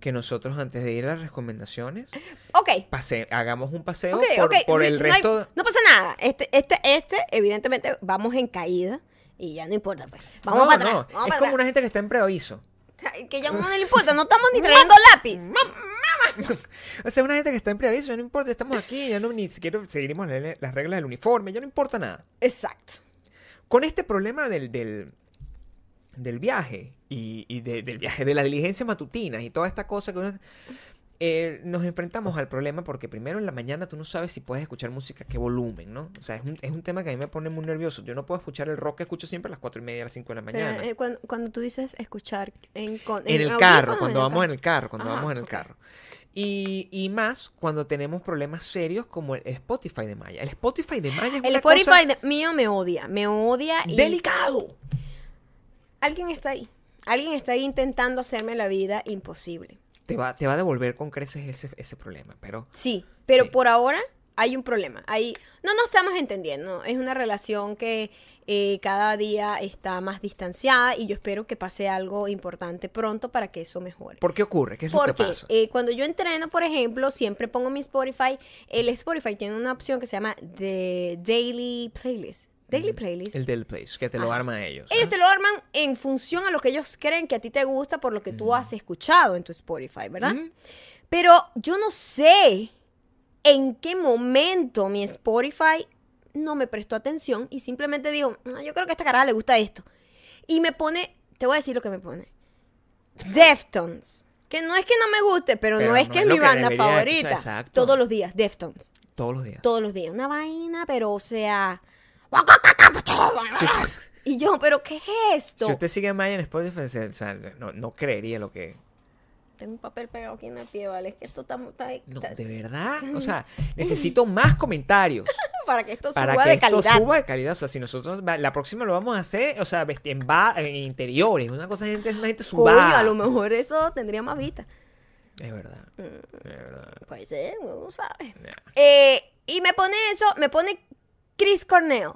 [SPEAKER 2] Que nosotros antes de ir a las recomendaciones
[SPEAKER 1] Ok.
[SPEAKER 2] pase, hagamos un paseo por, el
[SPEAKER 1] No hay-
[SPEAKER 2] resto
[SPEAKER 1] No, pasa nada. Este, este, este, evidentemente, vamos en caída. Y ya no importa, pues. Vamos
[SPEAKER 2] no,
[SPEAKER 1] para atrás.
[SPEAKER 2] no,
[SPEAKER 1] vamos
[SPEAKER 2] es
[SPEAKER 1] para
[SPEAKER 2] como
[SPEAKER 1] atrás.
[SPEAKER 2] una gente que está en preaviso
[SPEAKER 1] Que ya uno no le importa. No estamos ni trayendo lápiz.
[SPEAKER 2] o sea una gente que está en preaviso ya no importa estamos aquí ya no ni siquiera seguiremos la- las reglas del uniforme ya no importa nada
[SPEAKER 1] Exacto.
[SPEAKER 2] con este problema del, del, del viaje y, y de- del viaje, de la diligencia matutina y toda esta cosa que uno- eh, nos enfrentamos al problema porque primero en la mañana tú no sabes si puedes escuchar música, qué volumen, ¿no? O sea, es un, es un tema que a mí me pone muy nervioso. Yo no puedo escuchar el rock que escucho siempre a las cuatro y media, a las cinco de la
[SPEAKER 1] Pero,
[SPEAKER 2] mañana.
[SPEAKER 1] eh, cuando, cuando tú dices escuchar en, con-
[SPEAKER 2] en el carro, cuando vamos en el carro, cuando
[SPEAKER 1] Ajá,
[SPEAKER 2] vamos en el carro. Y, y más cuando tenemos problemas serios como el Spotify de Maya. El Spotify de Maya es
[SPEAKER 1] El
[SPEAKER 2] una
[SPEAKER 1] Spotify
[SPEAKER 2] cosa
[SPEAKER 1] de- mío me odia, me odia y
[SPEAKER 2] delicado.
[SPEAKER 1] alguien está ahí. Alguien está ahí intentando hacerme la vida imposible.
[SPEAKER 2] Te va, te va a devolver con creces ese, ese problema, pero...
[SPEAKER 1] Sí, pero
[SPEAKER 2] Sí.
[SPEAKER 1] por ahora hay un problema. Hay, no nos estamos entendiendo. Es una relación que eh, cada día está más distanciada y yo espero que pase algo importante pronto para que eso mejore.
[SPEAKER 2] ¿Por qué ocurre? ¿Qué es lo que pasa?
[SPEAKER 1] eh, cuando yo entreno, por ejemplo, siempre pongo mi Spotify. El Spotify tiene una opción que se llama The Daily Playlist. Daily Playlist.
[SPEAKER 2] El del place, que te lo
[SPEAKER 1] Ajá.
[SPEAKER 2] arma ellos.
[SPEAKER 1] Ellos te lo arman en función a lo que ellos creen que a ti te gusta por lo que tú has escuchado en tu Spotify, ¿verdad? Pero yo no sé en qué momento mi Spotify no me prestó atención y simplemente dijo, "Ah, yo creo que a esta cara le gusta esto. Y me pone, te voy a decir lo que me pone. Deftones. Que no es que no me guste, pero,
[SPEAKER 2] Pero
[SPEAKER 1] no es
[SPEAKER 2] no
[SPEAKER 1] que
[SPEAKER 2] es
[SPEAKER 1] mi
[SPEAKER 2] que
[SPEAKER 1] banda favorita. Todos los días, Deftones.
[SPEAKER 2] Todos los días.
[SPEAKER 1] Todos los días. Una vaina, pero o sea... Y yo, ¿pero qué es esto?
[SPEAKER 2] si usted sigue a Maya en Spotify, o sea, no, no creería lo que...
[SPEAKER 1] Tengo un papel pegado aquí en el pie, ¿vale? Es que esto está...
[SPEAKER 2] No, de verdad. O sea, necesito más comentarios
[SPEAKER 1] para que esto
[SPEAKER 2] para
[SPEAKER 1] suba
[SPEAKER 2] que
[SPEAKER 1] de
[SPEAKER 2] esto
[SPEAKER 1] calidad.
[SPEAKER 2] suba de calidad. O sea, si nosotros la próxima lo vamos a hacer, o sea, en, ba- en interiores, una cosa gente, una gente
[SPEAKER 1] Coño,
[SPEAKER 2] subada.
[SPEAKER 1] a lo mejor eso tendría más vista.
[SPEAKER 2] Es verdad. Es verdad.
[SPEAKER 1] Puede ser, uno no sabe.
[SPEAKER 2] Nah.
[SPEAKER 1] Eh, y me pone eso, me pone Chris Cornell.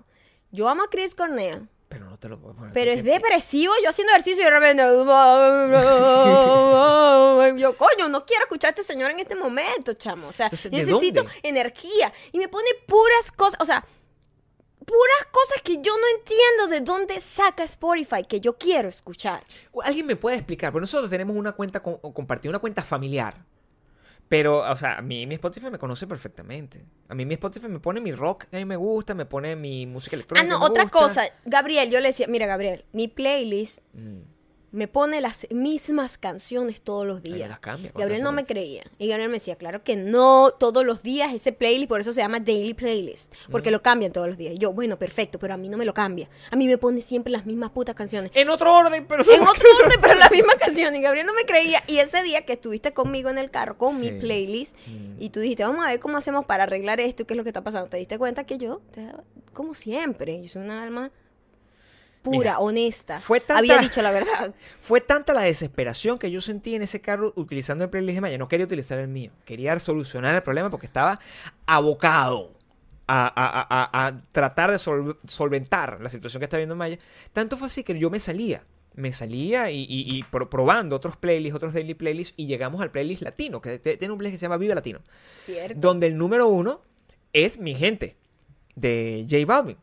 [SPEAKER 1] Yo amo a Chris Cornell.
[SPEAKER 2] Pero no te lo puedo poner.
[SPEAKER 1] Pero es depresivo yo haciendo ejercicio y de repente. Yo, coño, no quiero escuchar a este señor en este momento, chamo. O sea,
[SPEAKER 2] Entonces, ¿de
[SPEAKER 1] necesito
[SPEAKER 2] dónde?
[SPEAKER 1] energía. Y me pone puras cosas. O sea, puras cosas que yo no entiendo de dónde saca Spotify que yo quiero escuchar.
[SPEAKER 2] Alguien me puede explicar, porque nosotros tenemos una cuenta compartida, una cuenta familiar. Pero, o sea, a mí mi Spotify me conoce perfectamente. A mí mi Spotify me pone mi rock que a mí me gusta, me pone mi música
[SPEAKER 1] Ah,
[SPEAKER 2] electrónica.
[SPEAKER 1] no,
[SPEAKER 2] que me
[SPEAKER 1] otra
[SPEAKER 2] gusta.
[SPEAKER 1] cosa. Gabriel, yo le decía, mira, Gabriel, mi playlist
[SPEAKER 2] Mm,
[SPEAKER 1] me pone las mismas canciones todos los días.
[SPEAKER 2] las cambia.
[SPEAKER 1] Gabriel no me creía. Y Gabriel me decía, claro que no todos los días ese playlist, por eso se llama daily playlist, porque lo cambian todos los días. Y yo, bueno, perfecto, pero a mí no me lo cambia. A mí me pone siempre las mismas putas canciones.
[SPEAKER 2] En otro orden, pero...
[SPEAKER 1] En otro orden, pero las mismas canciones. Y Gabriel no me creía. Y ese día que estuviste conmigo en el carro con mi playlist,
[SPEAKER 2] Mm.
[SPEAKER 1] y tú dijiste, vamos a ver cómo hacemos para arreglar esto, qué es lo que está pasando. Te diste cuenta que yo, te- como siempre, yo soy una alma pura,
[SPEAKER 2] Mira,
[SPEAKER 1] honesta.
[SPEAKER 2] fue tanta-
[SPEAKER 1] Había dicho la verdad.
[SPEAKER 2] Fue tanta la desesperación que yo sentí en ese carro utilizando el playlist de Maya. No quería utilizar el mío. Quería solucionar el problema porque estaba abocado a, a- a- a- a tratar de sol- solventar la situación que está viendo Maya. Tanto fue así que yo me salía. Me salía y, y- y pro- probando otros playlists, otros daily playlists, y llegamos al playlist latino, que tiene un playlist que se llama Viva Latino,
[SPEAKER 1] Cierto.
[SPEAKER 2] donde el número uno es Mi Gente, de J Balvin,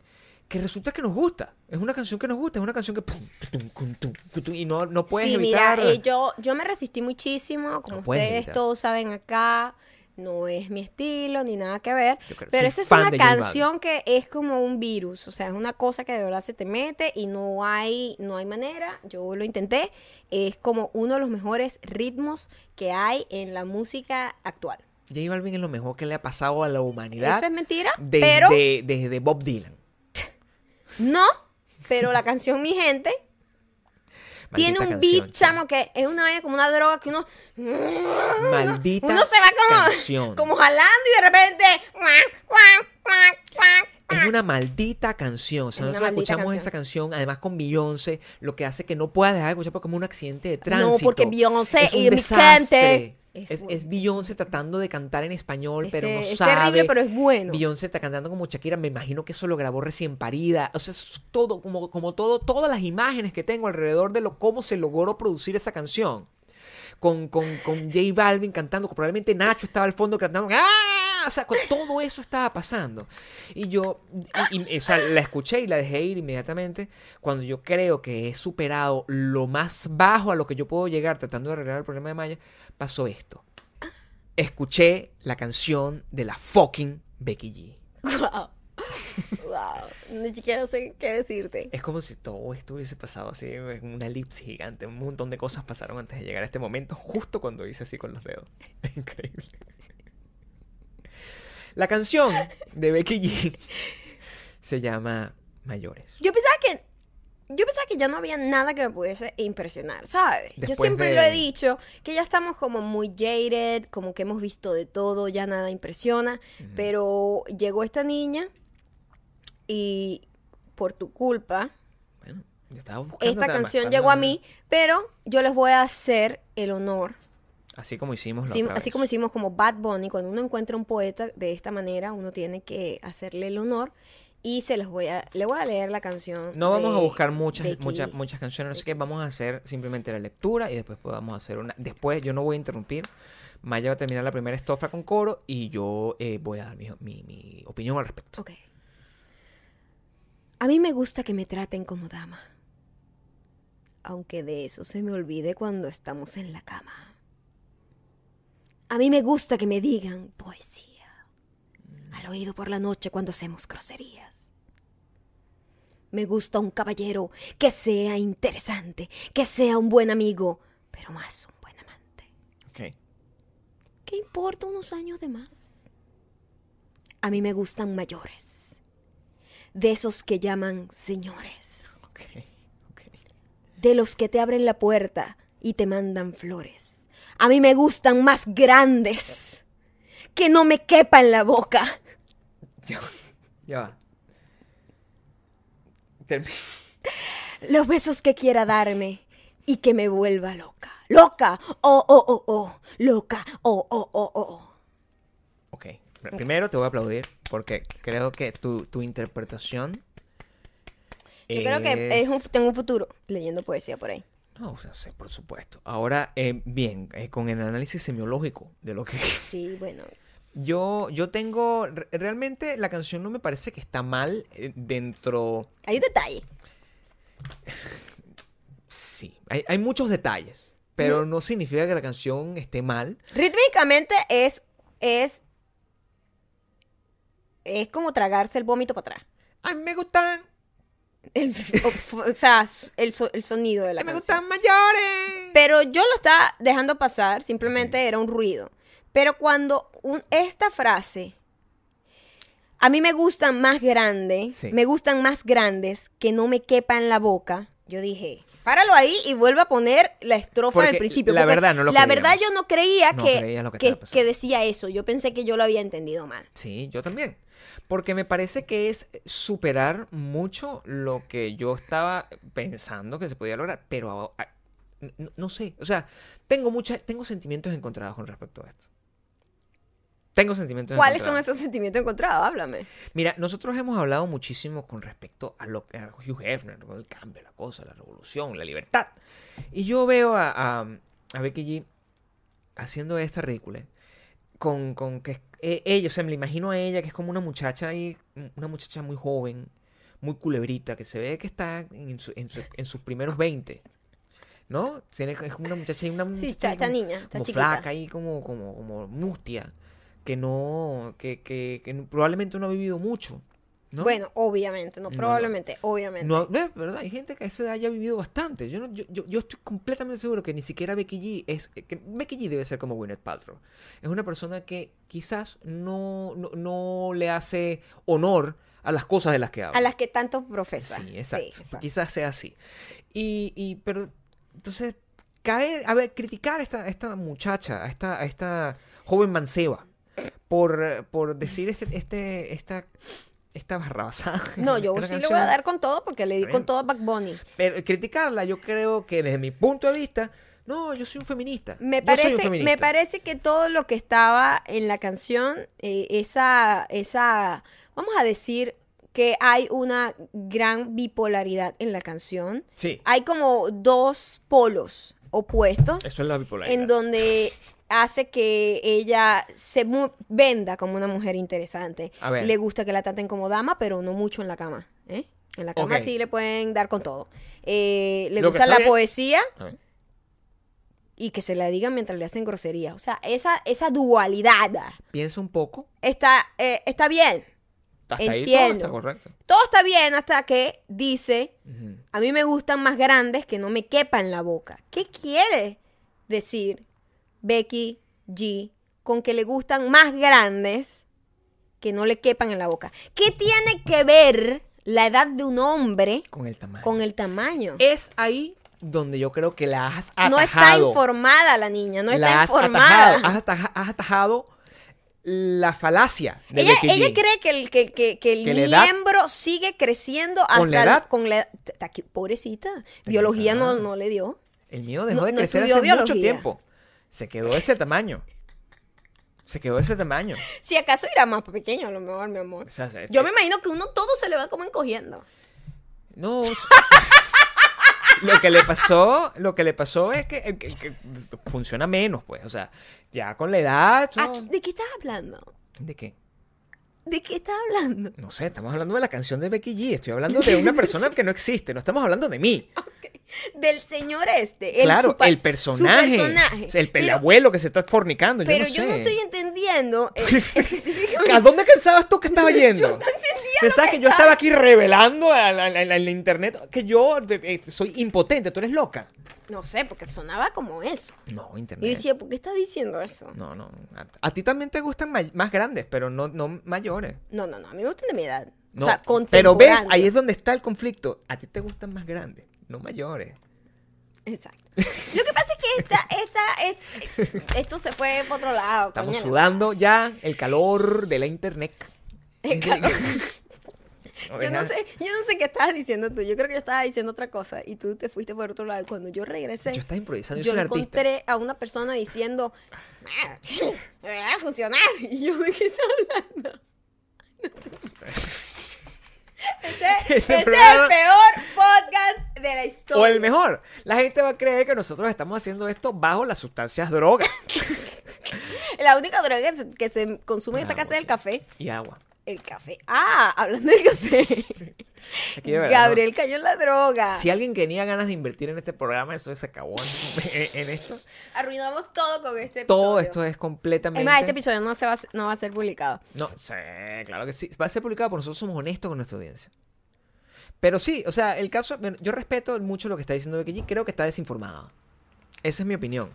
[SPEAKER 2] que resulta que nos gusta. Es una canción que nos gusta, es una canción que... y no, no puedes
[SPEAKER 1] sí,
[SPEAKER 2] evitar...
[SPEAKER 1] mira, eh, yo, yo me resistí muchísimo, como
[SPEAKER 2] No
[SPEAKER 1] ustedes
[SPEAKER 2] evitar.
[SPEAKER 1] todos saben acá, no es mi estilo ni nada que ver, pero esa es una canción que es como un virus, o sea, es una cosa que de verdad se te mete y no hay, no hay manera, yo lo intenté, es como uno de los mejores ritmos que hay en la música actual.
[SPEAKER 2] J Balvin es lo mejor que le ha pasado a la humanidad
[SPEAKER 1] Eso es mentira,
[SPEAKER 2] desde,
[SPEAKER 1] pero
[SPEAKER 2] desde Bob Dylan.
[SPEAKER 1] no, pero la canción Mi Gente tiene un
[SPEAKER 2] canción,
[SPEAKER 1] beat, chamo, que es una vaina como una droga que uno...
[SPEAKER 2] Maldita
[SPEAKER 1] Uno se va como,
[SPEAKER 2] canción.
[SPEAKER 1] como jalando y de repente.
[SPEAKER 2] Es una maldita canción. O sea,
[SPEAKER 1] Es una
[SPEAKER 2] nosotros escuchamos
[SPEAKER 1] canción.
[SPEAKER 2] esa canción, además con Beyoncé, lo que hace que no puedas dejar de escuchar porque es como un accidente de tránsito.
[SPEAKER 1] No, porque Beyoncé
[SPEAKER 2] es un
[SPEAKER 1] y mi
[SPEAKER 2] desastre.
[SPEAKER 1] gente.
[SPEAKER 2] Es,
[SPEAKER 1] Es
[SPEAKER 2] es Beyoncé tratando de cantar en español, pero no
[SPEAKER 1] Este, es
[SPEAKER 2] sabe.
[SPEAKER 1] terrible, pero es bueno.
[SPEAKER 2] Beyoncé está cantando como Shakira, me imagino que eso lo grabó recién parida. O sea, es todo, como, como todo, todas las imágenes que tengo alrededor de lo cómo se logró producir esa canción. Con, con, con J Balvin cantando, probablemente Nacho estaba al fondo cantando. ¡Ah! O sea, con todo eso estaba pasando. Y yo, y- y, o sea, la escuché y la dejé ir inmediatamente. Cuando yo creo que he superado lo más bajo a lo que yo puedo llegar tratando de arreglar el problema de Maya, pasó esto. Escuché la canción de la fucking Becky G.
[SPEAKER 1] Wow. Wow. Ni siquiera sé qué decirte.
[SPEAKER 2] Es como si todo esto hubiese pasado así en una elipse gigante. Un montón de cosas pasaron antes de llegar a este momento, justo cuando hice así con los dedos. Increíble. La canción de Becky G se llama Mayores.
[SPEAKER 1] Yo pensaba que. Yo pensaba que ya no había nada que me pudiese impresionar, ¿sabes? yo
[SPEAKER 2] Después
[SPEAKER 1] siempre
[SPEAKER 2] de-
[SPEAKER 1] lo he dicho, que ya estamos como muy jaded, como que hemos visto de todo, ya nada impresiona, pero llegó esta niña y por tu culpa,
[SPEAKER 2] Bueno, yo estaba
[SPEAKER 1] esta canción llegó a mí, pero yo les voy a hacer el honor
[SPEAKER 2] Así como hicimos la
[SPEAKER 1] Sí,
[SPEAKER 2] otra
[SPEAKER 1] así
[SPEAKER 2] vez.
[SPEAKER 1] como hicimos como Bad Bunny, cuando uno encuentra un poeta de esta manera, uno tiene que hacerle el honor y se los voy a, le voy a leer la canción.
[SPEAKER 2] No vamos a buscar muchas, muchas, muchas canciones, así que vamos a hacer simplemente la lectura y después podamos hacer una. Después yo no voy a interrumpir. Maya va a terminar la primera estrofa con coro y yo eh, voy a dar mi, mi- mi opinión al respecto.
[SPEAKER 1] Ok. A mí me gusta que me traten como dama, aunque de eso se me olvide cuando estamos en la cama. A mí me gusta que me digan poesía al oído por la noche cuando hacemos groserías. Me gusta un caballero que sea interesante, que sea un buen amigo, pero más un buen amante.
[SPEAKER 2] Ok.
[SPEAKER 1] ¿Qué importa unos años de más? A mí me gustan mayores, de esos que llaman señores,
[SPEAKER 2] Ok. Ok.
[SPEAKER 1] de los que te abren la puerta y te mandan flores. A mí me gustan más grandes, que no me quepa en la boca.
[SPEAKER 2] Ya, ya
[SPEAKER 1] Los besos que quiera darme y que me vuelva loca. Loca, oh, oh, oh, oh, loca, oh, oh, oh, oh.
[SPEAKER 2] Ok. Primero te voy a aplaudir porque creo que tu, tu interpretación
[SPEAKER 1] Yo creo que es un, tengo un futuro leyendo poesía por ahí.
[SPEAKER 2] No, o sea, sí, por supuesto. Ahora, eh, bien, eh, con el análisis semiológico de lo que...
[SPEAKER 1] Sí, bueno.
[SPEAKER 2] Yo, yo tengo... re- Realmente la canción no me parece que está mal eh, dentro...
[SPEAKER 1] Hay un detalle.
[SPEAKER 2] Sí, hay, hay muchos detalles, pero no significa que la canción esté mal.
[SPEAKER 1] Rítmicamente es, es, es como tragarse el vómito para atrás.
[SPEAKER 2] A mí me gustan,
[SPEAKER 1] El, o, o sea, el, so- el sonido de la
[SPEAKER 2] a mí me
[SPEAKER 1] canción.
[SPEAKER 2] gustan mayores.
[SPEAKER 1] Pero yo lo estaba dejando pasar, simplemente era un ruido. Pero cuando un- esta frase, a mí me gustan más grandes,
[SPEAKER 2] Sí.
[SPEAKER 1] me gustan más grandes que no me quepa en la boca, yo dije, páralo ahí y vuelve a poner la estrofa
[SPEAKER 2] Porque
[SPEAKER 1] del principio.
[SPEAKER 2] la
[SPEAKER 1] porque
[SPEAKER 2] verdad no lo
[SPEAKER 1] La verdad yo no creía
[SPEAKER 2] No
[SPEAKER 1] que,
[SPEAKER 2] creía lo que
[SPEAKER 1] decía eso. Yo pensé que yo lo había entendido mal.
[SPEAKER 2] Sí, yo también. Porque me parece que es superar mucho lo que yo estaba pensando que se podía lograr. Pero a- a- no, no sé. O sea, tengo muchas, tengo sentimientos encontrados con respecto a esto. Tengo sentimientos
[SPEAKER 1] ¿Cuáles son esos sentimientos encontrados? Háblame.
[SPEAKER 2] Mira, nosotros hemos hablado muchísimo con respecto a lo que a Hugh Hefner, con el cambio, la cosa, la revolución, la libertad. Y yo veo a, a, a Becky G haciendo esta ridícula. Con, con que eh, ella, o sea, me la imagino a ella que es como una muchacha ahí, una muchacha muy joven, muy culebrita, que se ve que está en, su- en su- en sus primeros 20. ¿No? Tiene- Es como una muchacha, una
[SPEAKER 1] Sí,
[SPEAKER 2] muchacha
[SPEAKER 1] está,
[SPEAKER 2] ahí
[SPEAKER 1] está
[SPEAKER 2] como-
[SPEAKER 1] niña, está
[SPEAKER 2] como
[SPEAKER 1] chiquita.
[SPEAKER 2] flaca ahí, como, como, como mustia, que no, que, que, que probablemente no ha vivido mucho, ¿no?
[SPEAKER 1] Bueno, obviamente, no,
[SPEAKER 2] No, no.
[SPEAKER 1] probablemente, obviamente.
[SPEAKER 2] No, es verdad, hay gente que a esa edad ya ha vivido bastante. Yo, no- yo, yo, yo estoy completamente seguro que ni siquiera Becky G es. Que Becky G debe ser como Gwyneth Paltrow. Es una persona que quizás no, no, no le hace honor a las cosas de las que habla.
[SPEAKER 1] A las que tanto profesa.
[SPEAKER 2] Sí, exacto.
[SPEAKER 1] exacto.
[SPEAKER 2] Quizás sea así. Y, y pero, entonces, caer, a ver, criticar a esta, a esta muchacha, a esta, a esta joven manceba, por, por decir este, este, esta, esta barrabasada.
[SPEAKER 1] No, yo sí le
[SPEAKER 2] canción.
[SPEAKER 1] voy a dar con todo porque le di con todo a Back Bunny.
[SPEAKER 2] Pero criticarla, yo creo que desde mi punto de vista, no, yo soy un feminista.
[SPEAKER 1] Me
[SPEAKER 2] Yo soy un
[SPEAKER 1] parece,
[SPEAKER 2] feminista.
[SPEAKER 1] me parece que todo lo que estaba en la canción, eh, esa, esa, vamos a decir que hay una gran bipolaridad en la canción.
[SPEAKER 2] Sí,
[SPEAKER 1] Hay como dos polos opuestos
[SPEAKER 2] eso es la bipolaridad.
[SPEAKER 1] en donde hace que ella se mu- venda como una mujer interesante.
[SPEAKER 2] A ver.
[SPEAKER 1] Le gusta que la traten como dama, pero no mucho en la cama. ¿eh? En la cama
[SPEAKER 2] Ok.
[SPEAKER 1] sí le pueden dar con todo. Eh, le
[SPEAKER 2] Lo
[SPEAKER 1] gusta la
[SPEAKER 2] bien.
[SPEAKER 1] poesía
[SPEAKER 2] A ver.
[SPEAKER 1] y que se la digan mientras le hacen grosería. O sea, esa, esa dualidad
[SPEAKER 2] Piensa un poco.
[SPEAKER 1] está, eh, está bien.
[SPEAKER 2] Hasta ahí todo
[SPEAKER 1] Entiendo.
[SPEAKER 2] está correcto.
[SPEAKER 1] Todo está bien hasta que dice, a mí me gustan más grandes que no me quepa en la boca. ¿Qué quiere decir Becky G con que le gustan más grandes que no le quepan en la boca? ¿Qué tiene que ver la edad de un hombre
[SPEAKER 2] Con el tamaño.
[SPEAKER 1] con el tamaño?
[SPEAKER 2] Es ahí donde yo creo que la has atajado.
[SPEAKER 1] No está informada la niña, no
[SPEAKER 2] la
[SPEAKER 1] está
[SPEAKER 2] has
[SPEAKER 1] informada.
[SPEAKER 2] atajado. Has, ataja- has atajado la falacia de
[SPEAKER 1] Ella,
[SPEAKER 2] Becky
[SPEAKER 1] ella cree que el, que, que- que el miembro sigue creciendo hasta
[SPEAKER 2] ¿Con la edad?
[SPEAKER 1] con la pobrecita. Biología no, no le dio.
[SPEAKER 2] El mío dejó
[SPEAKER 1] No-
[SPEAKER 2] de
[SPEAKER 1] no
[SPEAKER 2] crecer
[SPEAKER 1] estudió
[SPEAKER 2] hace mucho tiempo. Se quedó de ese tamaño. Se quedó de ese tamaño.
[SPEAKER 1] Si acaso irá más pequeño, a lo mejor, mi amor.
[SPEAKER 2] O sea, se-
[SPEAKER 1] Yo me imagino que uno todo se le va como encogiendo.
[SPEAKER 2] No. lo que le pasó, lo que le pasó es que, que- que funciona menos, pues. O sea, ya con la edad.
[SPEAKER 1] ¿De qué estás hablando?
[SPEAKER 2] ¿De qué?
[SPEAKER 1] ¿De qué estás hablando?
[SPEAKER 2] No sé, estamos hablando de la canción de Becky G. Estoy hablando de una persona que no existe. No estamos hablando de mí.
[SPEAKER 1] Del señor este. El
[SPEAKER 2] claro, el personaje. el, el
[SPEAKER 1] Pero-
[SPEAKER 2] abuelo que se está fornicando.
[SPEAKER 1] Pero
[SPEAKER 2] yo
[SPEAKER 1] yo
[SPEAKER 2] no
[SPEAKER 1] estoy entendiendo eh, específicamente.
[SPEAKER 2] ¿A dónde pensabas tú que estaba yendo?
[SPEAKER 1] Yo no entendía
[SPEAKER 2] Pensabas
[SPEAKER 1] que
[SPEAKER 2] que yo
[SPEAKER 1] estaba-
[SPEAKER 2] aquí revelando al- al internet que yo eh, soy impotente. Tú eres loca.
[SPEAKER 1] No sé, porque sonaba como eso.
[SPEAKER 2] No,
[SPEAKER 1] Y yo
[SPEAKER 2] internet.
[SPEAKER 1] decía, ¿por qué estás diciendo eso?
[SPEAKER 2] No, no. A, a ti también te gustan más grandes, pero no, no mayores.
[SPEAKER 1] No, no, no. A mí me gustan de mi edad.
[SPEAKER 2] No,
[SPEAKER 1] o sea,
[SPEAKER 2] pero ves, ahí es donde está el conflicto. A ti te gustan más grandes, no mayores.
[SPEAKER 1] Exacto. Lo que pasa es que esta, esta, es- esto se fue por otro lado.
[SPEAKER 2] Estamos
[SPEAKER 1] coño.
[SPEAKER 2] sudando ya el calor de la internet.
[SPEAKER 1] El calor. Yo no sé, yo no sé qué estabas diciendo tú. Yo creo que yo estaba diciendo otra cosa y tú te fuiste por otro lado. Y cuando yo regresé,
[SPEAKER 2] Yo estaba improvisando, yo,
[SPEAKER 1] yo
[SPEAKER 2] soy artista.
[SPEAKER 1] encontré a una persona diciendo, "Ah, va a funcionar. Y yo, ¿de qué estás hablando? Este,
[SPEAKER 2] Este
[SPEAKER 1] este es
[SPEAKER 2] programa-
[SPEAKER 1] el peor podcast de la historia.
[SPEAKER 2] O el mejor. La gente va a creer que nosotros estamos haciendo esto bajo las sustancias drogas
[SPEAKER 1] La única droga que se, que se consume en esta casa es el café.
[SPEAKER 2] y agua.
[SPEAKER 1] El café. Ah, hablando del café.
[SPEAKER 2] Aquí de verdad, ¿no?
[SPEAKER 1] Gabriel cayó en la droga.
[SPEAKER 2] Si alguien tenía ganas de invertir en este programa, eso se acabó en, en esto.
[SPEAKER 1] Arruinamos todo con este episodio.
[SPEAKER 2] Todo esto es completamente.
[SPEAKER 1] Es más, este episodio no, se va, a- no va a ser publicado.
[SPEAKER 2] No, sí, claro que sí. Va a ser publicado porque nosotros somos honestos con nuestra audiencia. Pero sí, o sea, el caso. Yo respeto mucho lo que está diciendo Becky G. Creo que está desinformada. Esa es mi opinión.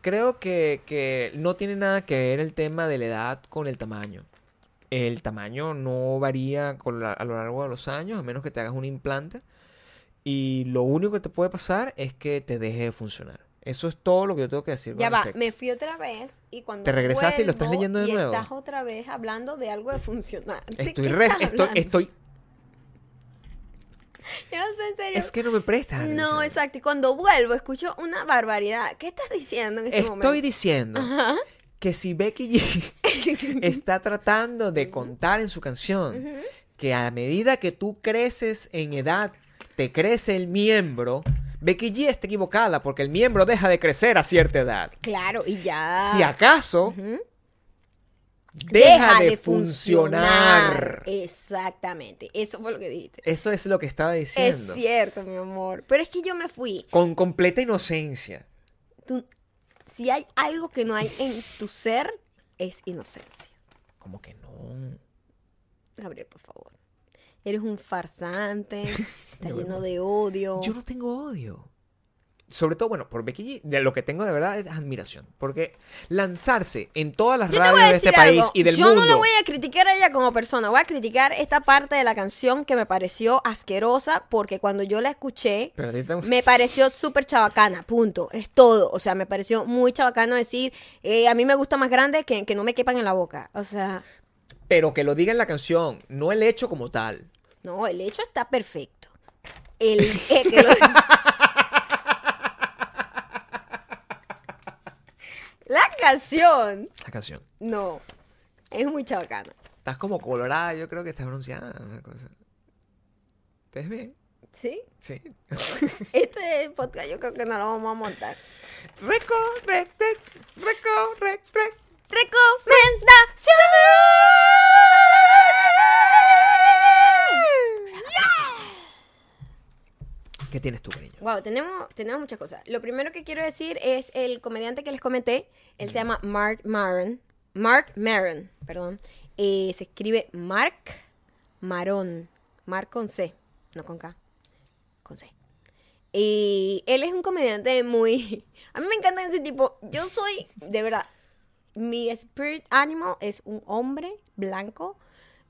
[SPEAKER 2] Creo que, que no tiene nada que ver el tema de la edad con el tamaño. El tamaño no varía con la- a lo largo de los años, a menos que te hagas un implante. Y lo único que te puede pasar es que te deje de funcionar. Eso es todo lo que yo tengo que decir.
[SPEAKER 1] Ya va,
[SPEAKER 2] respecto.
[SPEAKER 1] me fui otra vez y cuando
[SPEAKER 2] Te regresaste y lo estás leyendo de
[SPEAKER 1] y
[SPEAKER 2] nuevo.
[SPEAKER 1] estás otra vez hablando de algo de funcionar. ¿De
[SPEAKER 2] Estoy, re- estoy, estoy.
[SPEAKER 1] Yo no sé, en serio.
[SPEAKER 2] Es que no me prestas.
[SPEAKER 1] No, exacto. Y cuando vuelvo escucho una barbaridad. ¿Qué estás diciendo en este
[SPEAKER 2] Estoy
[SPEAKER 1] momento?
[SPEAKER 2] diciendo
[SPEAKER 1] Ajá.
[SPEAKER 2] Que si Becky G está tratando de contar en su canción que a medida que tú creces en edad, te crece el miembro, Becky G está equivocada porque el miembro deja de crecer a cierta edad.
[SPEAKER 1] Claro, y ya.
[SPEAKER 2] Si acaso, deja, de, funcionar.
[SPEAKER 1] Exactamente. Eso fue lo que dijiste.
[SPEAKER 2] Eso es lo que estaba
[SPEAKER 1] Es
[SPEAKER 2] diciendo.
[SPEAKER 1] cierto, mi amor. Pero es que yo me fui.
[SPEAKER 2] Con completa inocencia.
[SPEAKER 1] Tú- si hay algo que no hay en tu ser, es inocencia.
[SPEAKER 2] Como que no.
[SPEAKER 1] Gabriel, por favor. Eres un farsante, está
[SPEAKER 2] No,
[SPEAKER 1] lleno
[SPEAKER 2] no.
[SPEAKER 1] de odio.
[SPEAKER 2] Yo no tengo odio. Sobre todo, bueno, por Becky G, de lo que tengo de verdad es admiración. Porque lanzarse en todas las
[SPEAKER 1] Yo
[SPEAKER 2] radios de este país y del
[SPEAKER 1] Yo
[SPEAKER 2] mundo.
[SPEAKER 1] no la voy a criticar a ella como persona. Voy a criticar esta parte de la canción que me pareció asquerosa porque cuando yo la escuché,
[SPEAKER 2] Pero
[SPEAKER 1] me pareció súper chabacana, punto. Es todo. O sea, me pareció muy chabacano decir, eh, a mí me gusta más grande que, que no me quepan en la boca. O sea,
[SPEAKER 2] Pero que lo diga en la canción, no el hecho como tal.
[SPEAKER 1] no, el hecho está perfecto. El, eh, que lo- La canción,
[SPEAKER 2] La canción.
[SPEAKER 1] no, es muy chabacana.
[SPEAKER 2] Estás como colorada, yo creo que estás bronceada. Una cosa. ¿Te ves bien?
[SPEAKER 1] ¿Sí?
[SPEAKER 2] Sí.
[SPEAKER 1] Este podcast yo creo que no lo vamos a montar.
[SPEAKER 2] Reco, rec, rec, reco, rec, rec.
[SPEAKER 1] Recomendación.
[SPEAKER 2] ¿Qué tienes tú, cariño?
[SPEAKER 1] Wow, tenemos, tenemos muchas cosas. Lo primero que quiero decir es el comediante que les comenté. Él se llama Mark Maron. Mark Maron, perdón. Eh, se escribe Mark Maron. Mark con C, no con K. Con C. Y él es un comediante muy... A mí me encanta ese tipo. Yo soy, de verdad, mi spirit animal es un hombre blanco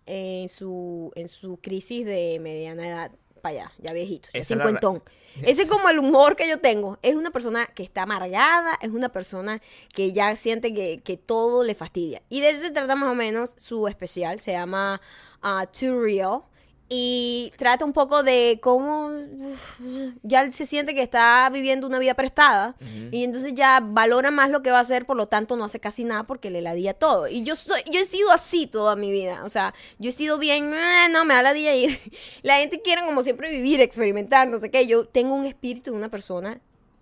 [SPEAKER 1] en su, en su crisis de mediana edad para allá, ya viejito, ya
[SPEAKER 2] la
[SPEAKER 1] cincuentón. Ese es como el humor que yo tengo. Es una persona que está amargada, es una persona que ya siente que, que todo le fastidia. Y de eso se trata más o menos su especial. Se llama ah, Too Real. Y trata un poco de cómo ya él se siente que está viviendo una vida prestada. Y entonces ya valora más lo que va a hacer, por lo tanto no hace casi nada porque le ladilla todo. Y yo soy, yo he sido así toda mi vida. O sea, yo he sido bien, "Ah, no, me da ladilla ir. La gente quiere como siempre vivir, experimentar, no sé qué. Yo tengo un espíritu de una persona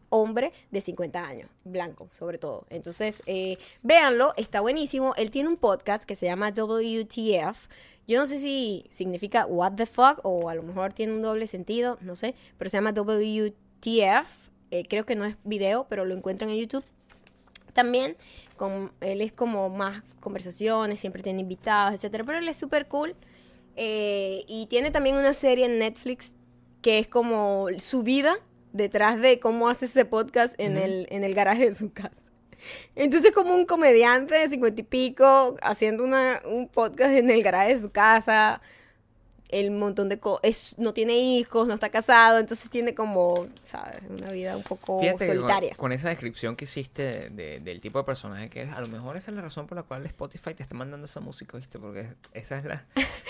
[SPEAKER 1] hombre de 50 años, blanco sobre todo. Entonces, eh, véanlo, está buenísimo. Él tiene un podcast que se llama WTF. Yo no sé si significa what the fuck o a lo mejor tiene un doble sentido, no sé, pero se llama WTF. Eh, creo que no es video, pero lo encuentran en YouTube. También, con, él es como más conversaciones, siempre tiene invitados, etcétera, pero él es súper cool. Eh, y tiene también una serie en Netflix que es como su vida detrás de cómo hace ese podcast en, el, en el garaje de su casa. Entonces, como un comediante de cincuenta y pico haciendo una, un podcast en el garaje de su casa, el montón de cosas, no tiene hijos, no está casado, entonces tiene como, ¿sabes? Una vida un poco
[SPEAKER 2] Fíjate que con-
[SPEAKER 1] solitaria.
[SPEAKER 2] Con, esa descripción que hiciste de- de- del tipo de personaje que eres, a lo mejor esa es la razón por la cual Spotify te está mandando esa música, ¿viste? Porque esa es la...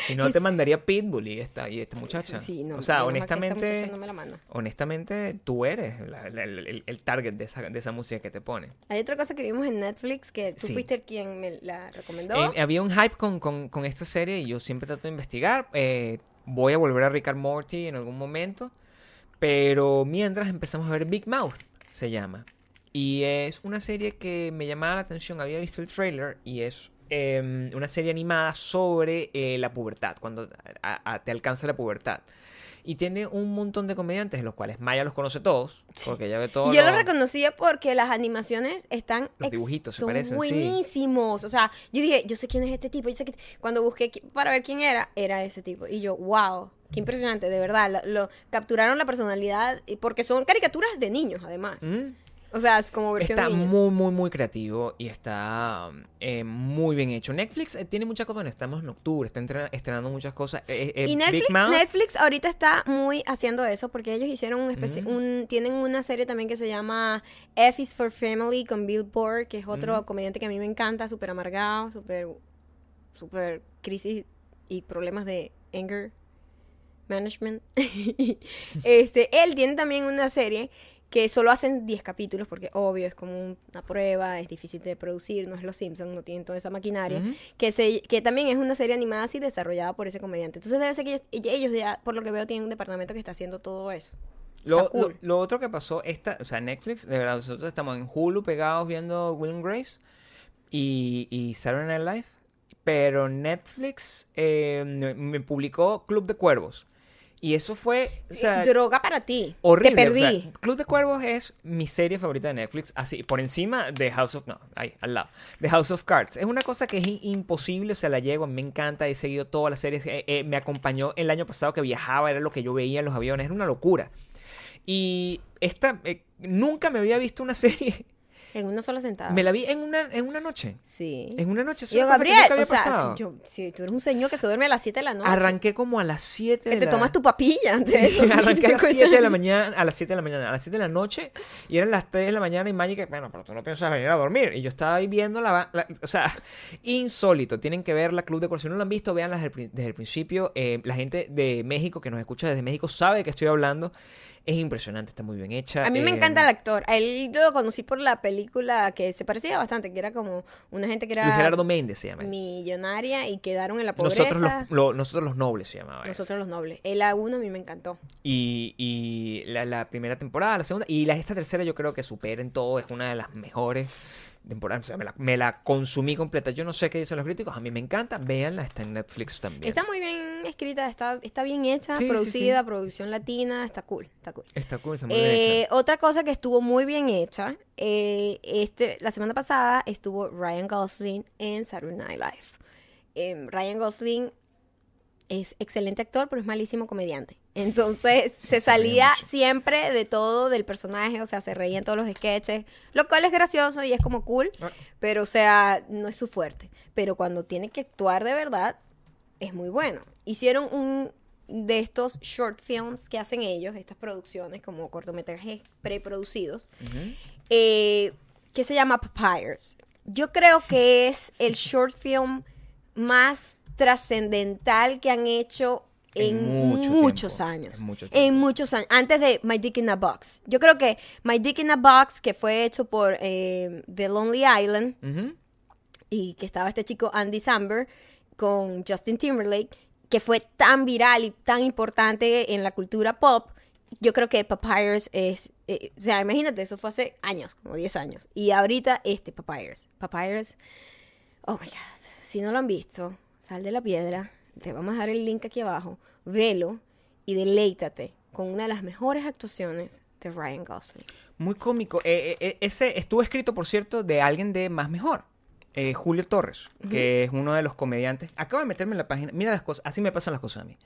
[SPEAKER 2] Si no, te mandaría Pitbull y esta, y esta muchacha.
[SPEAKER 1] Sí, no,
[SPEAKER 2] o sea, honestamente...
[SPEAKER 1] muchacha no me la manda.
[SPEAKER 2] Honestamente, tú eres la- la- el, el- el target de esa, de esa música que te pone.
[SPEAKER 1] Hay otra cosa que vimos en Netflix que tú
[SPEAKER 2] Sí.
[SPEAKER 1] fuiste el quien me la recomendó.
[SPEAKER 2] Eh, había un hype con, con- con esta serie y yo siempre trato de investigar. Eh, Eh, voy a volver a Rick and Morty en algún momento. Pero mientras empezamos a ver Big Mouth, se llama. Y es una serie que me llamaba la atención. Había visto el trailer y es em, una serie animada sobre eh, la pubertad, cuando te alcanza la pubertad. Y tiene un montón de comediantes, de los cuales Maya los conoce todos, porque ella ve todos
[SPEAKER 1] Y yo lo reconocía porque las animaciones están
[SPEAKER 2] Los dibujitos se
[SPEAKER 1] son
[SPEAKER 2] parecen, sí.
[SPEAKER 1] buenísimos. O sea, yo dije, yo sé quién es este tipo. Yo sé que cuando busqué para ver quién era, era ese tipo. Y yo, wow, qué impresionante, de verdad. Lo, lo- capturaron la personalidad y- porque son caricaturas de niños, además.
[SPEAKER 2] ¿Mm?
[SPEAKER 1] O sea, es como versión
[SPEAKER 2] Está muy, muy, muy creativo y está eh, muy bien hecho. Netflix eh, tiene muchas cosas. Bueno, estamos en octubre, está estrenando muchas cosas. Eh,
[SPEAKER 1] Y Netflix, ahorita está muy haciendo eso porque ellos hicieron un, especi-
[SPEAKER 2] Mm.
[SPEAKER 1] un tienen una serie también que se llama F is for Family con Bill Burr, que es otro
[SPEAKER 2] Mm.
[SPEAKER 1] comediante que a mí me encanta, súper amargado, súper súper crisis y problemas de anger management. este, él tiene también una serie que solo hacen 10 capítulos porque obvio es como una prueba, es difícil de producir, no es Los Simpsons, no tienen toda esa maquinaria que, se, que también es una serie animada así desarrollada por ese comediante. Entonces debe ser que ellos, ellos ya, por lo que veo, tienen un departamento que está haciendo todo eso.
[SPEAKER 2] Lo,
[SPEAKER 1] Está cool.
[SPEAKER 2] lo- lo otro que pasó, esta, o sea, Netflix, de verdad, nosotros estamos en Hulu pegados viendo Will and Grace y, y Saturday Night Live, pero Netflix eh, me publicó Club de Cuervos. Y eso fue, o sea,
[SPEAKER 1] Droga para ti.
[SPEAKER 2] horrible.
[SPEAKER 1] Te
[SPEAKER 2] o
[SPEAKER 1] perdí.
[SPEAKER 2] sea, Club de Cuervos es mi serie favorita de Netflix, así, por encima de House of... No, ahí, al lado. De House of Cards. Es una cosa que es imposible, o sea, la llego, me encanta, he seguido todas las series. eh, eh, me acompañó el año pasado que viajaba, era lo que yo veía en los aviones, era una locura. Y esta, eh, nunca me había visto una serie,
[SPEAKER 1] en una sola sentada.
[SPEAKER 2] me la vi en una, en una noche.
[SPEAKER 1] Sí.
[SPEAKER 2] En una noche,
[SPEAKER 1] yo,
[SPEAKER 2] que
[SPEAKER 1] Gabriel,
[SPEAKER 2] nunca había
[SPEAKER 1] o sea,
[SPEAKER 2] pasado.
[SPEAKER 1] yo, si tú eres un señor que se duerme a las 7 de la noche.
[SPEAKER 2] Arranqué como a las 7
[SPEAKER 1] que
[SPEAKER 2] de
[SPEAKER 1] te
[SPEAKER 2] la...
[SPEAKER 1] tomas tu papilla antes.
[SPEAKER 2] Sí,
[SPEAKER 1] de
[SPEAKER 2] arranqué a las
[SPEAKER 1] dormir.
[SPEAKER 2] 7 de la mañana, a las 7 de la mañana, a las 7 de la noche, y eran las 3 de la mañana y Magic, bueno, pero tú no piensas venir a dormir. Y yo estaba ahí viendo la, la- o sea, insólito. Tienen que ver la Club de Cuervos. Si no lo han visto, veanla desde desde el principio. Eh, la gente de México que nos escucha desde México sabe qué estoy hablando. Es impresionante, está muy bien hecha.
[SPEAKER 1] A mí me
[SPEAKER 2] Eh,
[SPEAKER 1] encanta el actor. A él yo lo conocí por la película que se parecía bastante, que era como una gente que
[SPEAKER 2] Luis
[SPEAKER 1] era
[SPEAKER 2] Gerardo Méndez se llama.
[SPEAKER 1] millonaria y quedaron en la pobreza.
[SPEAKER 2] Nosotros los, lo- nosotros los nobles se llamaba. eso.
[SPEAKER 1] Nosotros los nobles. El A1 a mí me encantó.
[SPEAKER 2] Y, y la, la primera temporada, la segunda, y la, esta tercera yo creo que superen todo, es una de las mejores temporadas. O sea, me la, me la consumí completa. Yo no sé qué dicen los críticos, a mí me encanta, véanla, está en Netflix también.
[SPEAKER 1] Está muy bien escrita, está, está bien hecha,
[SPEAKER 2] Sí,
[SPEAKER 1] producida,
[SPEAKER 2] sí.
[SPEAKER 1] producción latina, está cool, está cool.
[SPEAKER 2] Está cool, está muy bien
[SPEAKER 1] Eh,
[SPEAKER 2] hecha.
[SPEAKER 1] otra cosa que estuvo muy bien hecha, eh, este, la semana pasada estuvo Ryan Gosling en Saturday Night Live. Em, Ryan Gosling es excelente actor, pero es malísimo comediante. Entonces se salía siempre de todo del personaje, o sea, se reía en todos los sketches, lo cual es gracioso y es como cool,
[SPEAKER 2] Ah.
[SPEAKER 1] pero o sea, no es su fuerte. Pero cuando tiene que actuar de verdad, es muy bueno. Hicieron un de estos short films que hacen ellos, estas producciones como cortometrajes preproducidos, eh, que se llama Papyrus. Yo creo que es el short film más trascendental que han hecho en,
[SPEAKER 2] En mucho
[SPEAKER 1] muchos
[SPEAKER 2] tiempo,
[SPEAKER 1] años.
[SPEAKER 2] en mucho
[SPEAKER 1] En
[SPEAKER 2] tiempo.
[SPEAKER 1] muchos años. Antes de My Dick in a Box. Yo creo que My Dick in a Box, que fue hecho por eh, The Lonely Island, y que estaba este chico Andy Samberg con Justin Timberlake, que fue tan viral y tan importante en la cultura pop, yo creo que Papyrus es, eh, o sea, imagínate, eso fue hace años, como 10 años, y ahorita este Papyrus, Papyrus, oh my god, si no lo han visto, sal de la piedra, te vamos a dejar el link aquí abajo, velo y deleítate con una de las mejores actuaciones de Ryan Gosling.
[SPEAKER 2] Muy cómico. Eh, eh, eh, ese estuvo escrito, por cierto, de alguien de Más Mejor. eh, Julio Torres, que es uno de los comediantes. Acabo de meterme en la página. Mira las cosas, así me pasan las cosas a mí.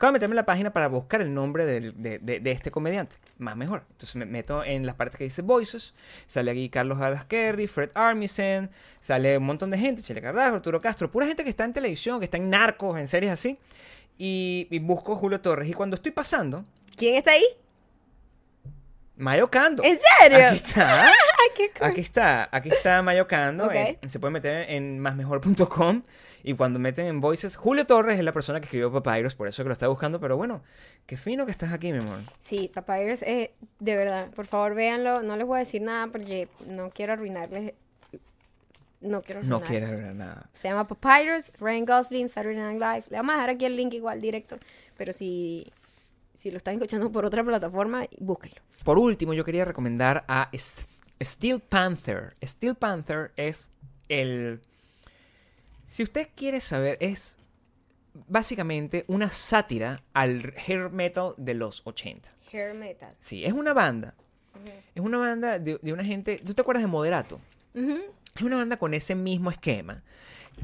[SPEAKER 2] Acabo de meterme en la página para buscar el nombre de, de- de este comediante. Más mejor. Entonces me meto en las partes que dice Voices. Sale aquí Carlos Alaskerry, Fred Armisen. Sale un montón de gente. Chile Carrasco, Arturo Castro. Pura gente que está en televisión, que está en narcos, en series así. Y, y busco Julio Torres. Y cuando estoy pasando,
[SPEAKER 1] ¿Quién está ahí?
[SPEAKER 2] Mayo Cando.
[SPEAKER 1] ¿En serio?
[SPEAKER 2] Aquí está.
[SPEAKER 1] Ay, qué cool.
[SPEAKER 2] Aquí está, aquí está Mayocando.
[SPEAKER 1] Ok.
[SPEAKER 2] eh, se puede meter en másmejor.com y cuando meten en Voices, Julio Torres es la persona que escribió Papyrus, por eso que lo está buscando, pero bueno, qué fino que estás aquí, mi amor.
[SPEAKER 1] Sí, Papyrus, eh, de verdad, por favor véanlo. No les voy a decir nada porque no quiero arruinarles no quiero
[SPEAKER 2] No
[SPEAKER 1] eso.
[SPEAKER 2] ver nada.
[SPEAKER 1] Se llama Papyrus, Ryan Gosling, Saturday Night Live. Le vamos a dejar aquí el link igual directo. Pero si, si lo están escuchando por otra plataforma, búsquenlo.
[SPEAKER 2] Por último, yo quería recomendar a Steel Panther. Steel Panther es el... Si usted quiere saber, es básicamente una sátira al hair metal de los 80.
[SPEAKER 1] Hair metal.
[SPEAKER 2] Sí, es una banda. Es una banda de, de una gente... ¿Tú te acuerdas de Moderato? Es una banda con ese mismo esquema.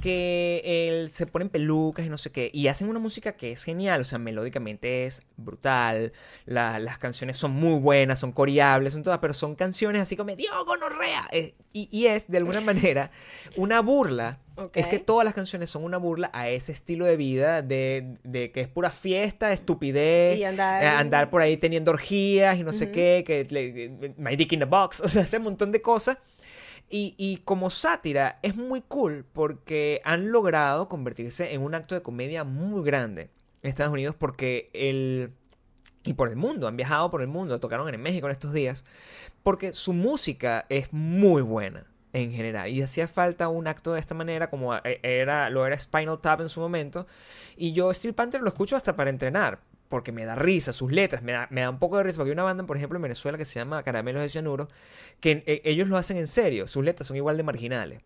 [SPEAKER 2] Que él, se ponen pelucas y no sé qué. Y hacen una música que es genial. O sea, melódicamente es brutal. la- las canciones son muy buenas, son coreables, son todas. Pero son canciones así como ¡Dios, gonorrea! Eh, y, y es, de alguna manera, una burla. Es que todas las canciones son una burla a ese estilo de vida de, de que es pura fiesta, estupidez,
[SPEAKER 1] Y andar-
[SPEAKER 2] eh, andar por ahí teniendo orgías y no sé qué, que le- My Dick in the Box, o sea, ese montón de cosas. Y, como sátira es muy cool porque han logrado convertirse en un acto de comedia muy grande en Estados Unidos porque el... Y por el mundo, han viajado por el mundo, tocaron en México en estos días, porque su música es muy buena en general. Y hacía falta un acto de esta manera, como e- era, lo era Spinal Tap en su momento. Y yo Steel Panther lo escucho hasta para entrenar, porque me da risa, sus letras, me da, me da un poco de risa, porque hay una banda, por ejemplo, en Venezuela que se llama Caramelos de Cianuro, que eh, ellos lo hacen en serio, sus letras son igual de marginales,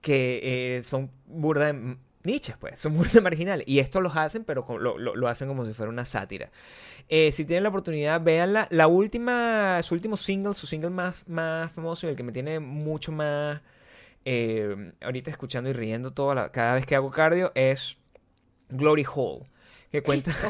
[SPEAKER 2] que eh, son burda de niches, pues, son burda de marginales. Y esto los hacen, pero lo, lo- hacen como si fuera una sátira. Eh, si tienen la oportunidad, véanla. La última, su último single, su single más, más famoso y el que me tiene mucho más ahorita escuchando y riendo toda la- cada vez que hago cardio es Glory Hall. Que cuenta,
[SPEAKER 1] se-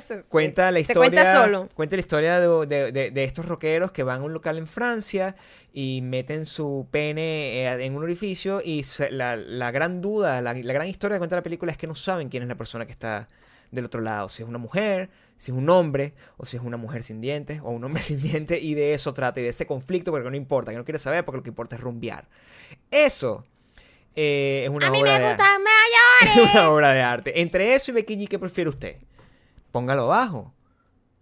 [SPEAKER 1] se- se-
[SPEAKER 2] cuenta la
[SPEAKER 1] se
[SPEAKER 2] historia.
[SPEAKER 1] cuenta solo.
[SPEAKER 2] cuenta la historia de, de- de- de estos rockeros que van a un local en Francia y meten su pene eh, en un orificio. Y se- la, la gran duda, la, la gran historia que cuenta la película es que no saben quién es la persona que está del otro lado. Si es una mujer, si es un hombre, o si es una mujer sin dientes, o un hombre sin dientes. Y de eso trata, y de ese conflicto, porque no importa, que no quiere saber, porque lo que importa es rumbear. Eso eh, es una
[SPEAKER 1] A mí
[SPEAKER 2] obra
[SPEAKER 1] me
[SPEAKER 2] de
[SPEAKER 1] gustan
[SPEAKER 2] es
[SPEAKER 1] mayores.
[SPEAKER 2] una obra de arte. Entre eso y Becky G, ¿qué prefiere usted? Póngalo abajo.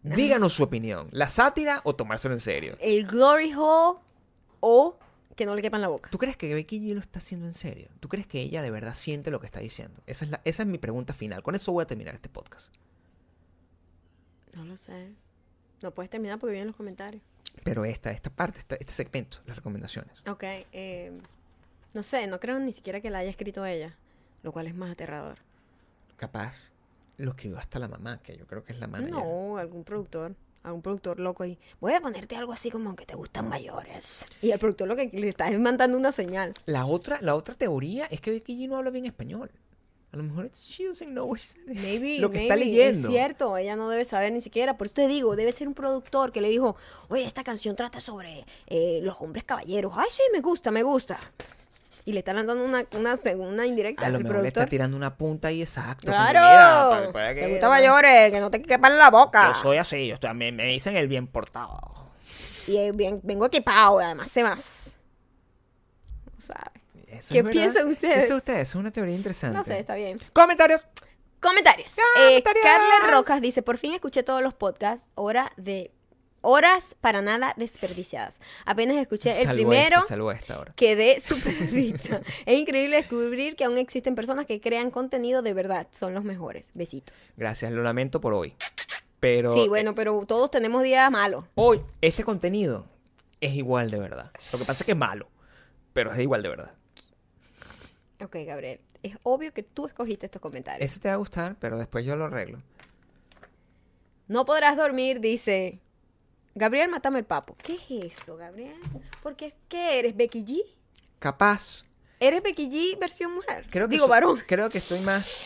[SPEAKER 2] Díganos su opinión. ¿La sátira o tomárselo en serio?
[SPEAKER 1] El Glory Hole o que no le quepa en la boca.
[SPEAKER 2] ¿Tú crees que Becky G lo está haciendo en serio? ¿Tú crees que ella de verdad siente lo que está diciendo? Esa es, la- esa es mi pregunta final. Con eso voy a terminar este podcast.
[SPEAKER 1] No lo sé. No puedes terminar porque vienen los comentarios.
[SPEAKER 2] Pero esta, esta parte, esta- este segmento, las recomendaciones.
[SPEAKER 1] Ok. eh, no sé, no creo ni siquiera que la haya escrito ella. Lo cual es más aterrador.
[SPEAKER 2] Capaz lo escribió hasta la mamá, que yo creo que es la manager.
[SPEAKER 1] No, algún productor. Algún productor loco ahí. Voy a ponerte algo así como que te gustan mayores. Y el productor lo que le está es mandando una señal.
[SPEAKER 2] La otra, la otra teoría es que Becky G no habla bien español. A lo mejor she doesn't know what she's-
[SPEAKER 1] Maybe,
[SPEAKER 2] lo que está
[SPEAKER 1] maybe,
[SPEAKER 2] leyendo.
[SPEAKER 1] Es cierto, ella no debe saber ni siquiera. Por eso te digo, debe ser un productor que le dijo, oye, esta canción trata sobre eh, los hombres caballeros. Ay, sí, me gusta, me gusta. Y le está lanzando una, una, una indirecta
[SPEAKER 2] A lo mejor le está tirando una punta ahí exacto.
[SPEAKER 1] ¡Claro!
[SPEAKER 2] mira, que-
[SPEAKER 1] ¿Te gusta mayores? Que no te quepan en la boca.
[SPEAKER 2] Yo soy así, yo también me dicen el bien portado.
[SPEAKER 1] Y bien, vengo equipado, además sé más. No sabes.
[SPEAKER 2] Eso
[SPEAKER 1] ¿Qué piensan ustedes?
[SPEAKER 2] Eso ustedes, es una teoría interesante.
[SPEAKER 1] No sé, está bien.
[SPEAKER 2] Comentarios.
[SPEAKER 1] Comentarios. Eh,
[SPEAKER 2] Comentarios.
[SPEAKER 1] Carla Rocas dice, por fin escuché todos los podcasts, hora de horas para nada desperdiciadas. Apenas escuché el
[SPEAKER 2] Salvo
[SPEAKER 1] primero,
[SPEAKER 2] salvo esta ahora.
[SPEAKER 1] quedé súper vista. es increíble descubrir que aún existen personas que crean contenido de verdad. Son los mejores. Besitos.
[SPEAKER 2] Gracias, lo lamento por hoy. Pero
[SPEAKER 1] sí, bueno, pero todos tenemos días malos.
[SPEAKER 2] hoy este contenido es igual de verdad. Lo que pasa es que es malo, pero es igual de verdad.
[SPEAKER 1] Ok, Gabriel. Es obvio que tú escogiste estos comentarios.
[SPEAKER 2] Ese te va a gustar, pero después yo lo arreglo.
[SPEAKER 1] No podrás dormir, dice. Gabriel, mátame el papo. ¿Qué es eso, Gabriel? Porque ¿qué eres, Becky G?
[SPEAKER 2] Capaz.
[SPEAKER 1] ¿Eres Becky G versión mujer?
[SPEAKER 2] Creo que
[SPEAKER 1] Digo,
[SPEAKER 2] so-
[SPEAKER 1] varón.
[SPEAKER 2] Creo que estoy más.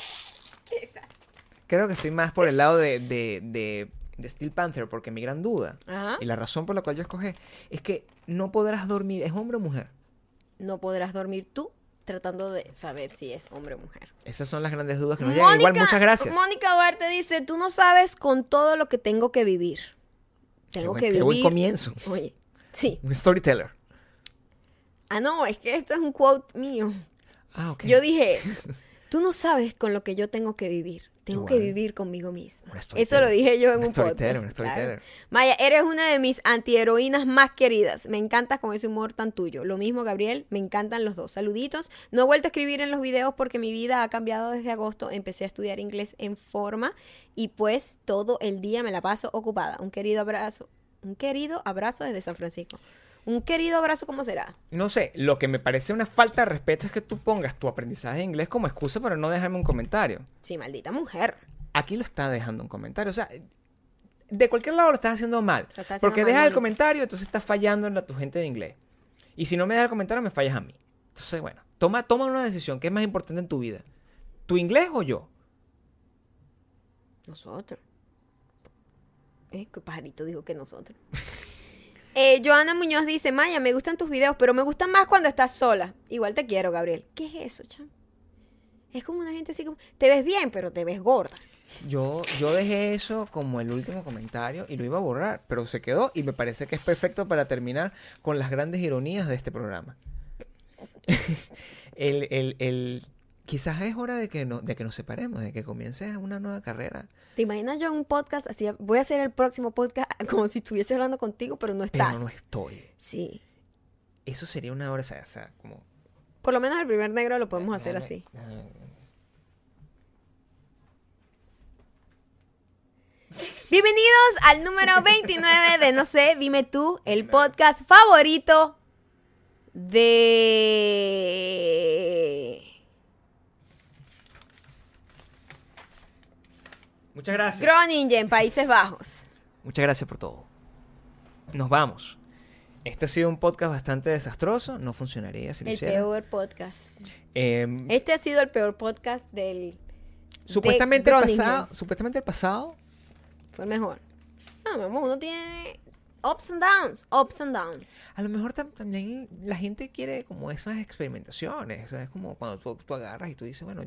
[SPEAKER 2] Creo que estoy más por el lado de, de, de, de Steel Panther, porque mi gran duda,
[SPEAKER 1] Ajá.
[SPEAKER 2] y la razón por la cual yo escogí, es que no podrás dormir, ¿es hombre o mujer?
[SPEAKER 1] No podrás dormir tú tratando de saber si es hombre o mujer.
[SPEAKER 2] Esas son las grandes dudas que nos llegan. Igual, muchas gracias.
[SPEAKER 1] Mónica Duarte dice, tú no sabes con todo lo que tengo que vivir.
[SPEAKER 2] Qué
[SPEAKER 1] Tengo
[SPEAKER 2] buen-
[SPEAKER 1] que
[SPEAKER 2] qué
[SPEAKER 1] vivir.
[SPEAKER 2] buen comienzo.
[SPEAKER 1] Oye, sí.
[SPEAKER 2] Un storyteller.
[SPEAKER 1] Ah, no, es que esto es un quote mío.
[SPEAKER 2] Ah, ok.
[SPEAKER 1] Yo dije. Tú no sabes con lo que yo tengo que vivir. Tengo que vivir conmigo misma. Eso lo dije yo en
[SPEAKER 2] Un
[SPEAKER 1] un,
[SPEAKER 2] storyteller,
[SPEAKER 1] podcast.
[SPEAKER 2] un storyteller.
[SPEAKER 1] claro. Maya, eres una de mis antiheroínas más queridas. Me encantas con ese humor tan tuyo. Lo mismo, Gabriel. Me encantan los dos. Saluditos. No he vuelto a escribir en los videos porque mi vida ha cambiado desde agosto. Empecé a estudiar inglés en forma y pues todo el día me la paso ocupada. Un querido abrazo. Un querido abrazo desde San Francisco. Un querido abrazo, ¿cómo será?
[SPEAKER 2] No sé, lo que me parece una falta de respeto es que tú pongas tu aprendizaje de inglés como excusa para no dejarme un comentario.
[SPEAKER 1] Sí, maldita mujer.
[SPEAKER 2] Aquí lo está dejando un comentario. O sea, de cualquier lado lo estás haciendo mal.
[SPEAKER 1] Lo estás haciendo
[SPEAKER 2] Porque
[SPEAKER 1] mal,
[SPEAKER 2] dejas el comentario, entonces estás fallando en la, tu gente de inglés. Y si no me das el comentario, me fallas a mí. Entonces, bueno, toma, toma una decisión. ¿Qué es más importante en tu vida? ¿Tu inglés o yo?
[SPEAKER 1] Nosotros. Es que pajarito dijo que nosotros. Eh, Joana Muñoz dice, Maya, me gustan tus videos, pero me gustan más cuando estás sola. Igual te quiero, Gabriel. ¿Qué es eso, cham? Es como una gente así como, te ves bien, pero te ves gorda.
[SPEAKER 2] Yo, yo dejé eso como el último comentario y lo iba a borrar, pero se quedó y me parece que es perfecto para terminar con las grandes ironías de este programa. el, el- quizás es hora de que, no, de que nos separemos, de que comiences una nueva carrera.
[SPEAKER 1] ¿Te imaginas yo un podcast así? Voy a hacer el próximo podcast como si estuviese hablando contigo, pero no estás.
[SPEAKER 2] Pero no estoy.
[SPEAKER 1] Sí.
[SPEAKER 2] Eso sería una hora, o sea, o sea, como...
[SPEAKER 1] Por lo menos el primer negro lo podemos hacer así. Bienvenidos al número 29 de No sé, dime tú, el podcast favorito de
[SPEAKER 2] Muchas gracias.
[SPEAKER 1] Groningen, Países Bajos.
[SPEAKER 2] Muchas gracias por todo. Nos vamos. Este ha sido un podcast bastante desastroso. No funcionaría si lo
[SPEAKER 1] El
[SPEAKER 2] hiciera.
[SPEAKER 1] peor podcast.
[SPEAKER 2] Em,
[SPEAKER 1] Este ha sido el peor podcast del.
[SPEAKER 2] supuestamente, el pasado, supuestamente el pasado
[SPEAKER 1] Fue el mejor. No, mi amor, uno tiene ups and downs, ups and downs.
[SPEAKER 2] A lo mejor tam- también la gente quiere como esas experimentaciones. O sea, es como cuando tú, tú agarras y tú dices, bueno,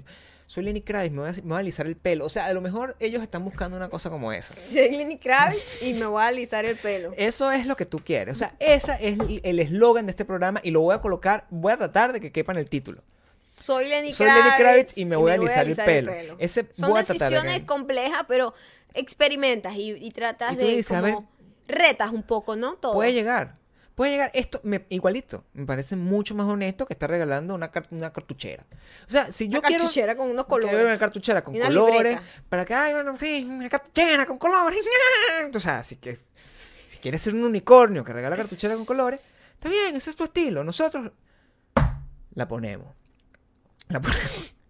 [SPEAKER 2] soy Lenny Kravitz, me voy, a, me voy a alisar el pelo. O sea, a lo mejor ellos están buscando una cosa como esa.
[SPEAKER 1] Soy Lenny Kravitz y me voy a alisar el pelo.
[SPEAKER 2] Eso es lo que tú quieres. O sea, ese es el- el eslogan de este programa y lo voy a colocar, voy a tratar de que quepa en el título.
[SPEAKER 1] Soy Lenny
[SPEAKER 2] Soy
[SPEAKER 1] Kravitz.
[SPEAKER 2] Lenny Kravitz y me voy a alisar el pelo. Ese
[SPEAKER 1] Son
[SPEAKER 2] voy a tratar de
[SPEAKER 1] decisiones
[SPEAKER 2] que-
[SPEAKER 1] complejas, pero experimentas y, y tratas
[SPEAKER 2] Y tú
[SPEAKER 1] de
[SPEAKER 2] dices, a
[SPEAKER 1] como
[SPEAKER 2] ver,
[SPEAKER 1] retas un poco, ¿no? Todo.
[SPEAKER 2] Puede llegar. Puede llegar. Esto, me- igualito. Me parece mucho más honesto que estar regalando una, car- una cartuchera. O sea, si yo
[SPEAKER 1] Una
[SPEAKER 2] quiero...
[SPEAKER 1] cartuchera con unos
[SPEAKER 2] quiero
[SPEAKER 1] colores.
[SPEAKER 2] una cartuchera con
[SPEAKER 1] una
[SPEAKER 2] colores.
[SPEAKER 1] libreta.
[SPEAKER 2] Para que, ay, bueno, sí, una cartuchera con colores. O sea, si, que, si quieres ser un unicornio que regala cartuchera con colores, está bien, ese es tu estilo. Nosotros la ponemos. La ponemos.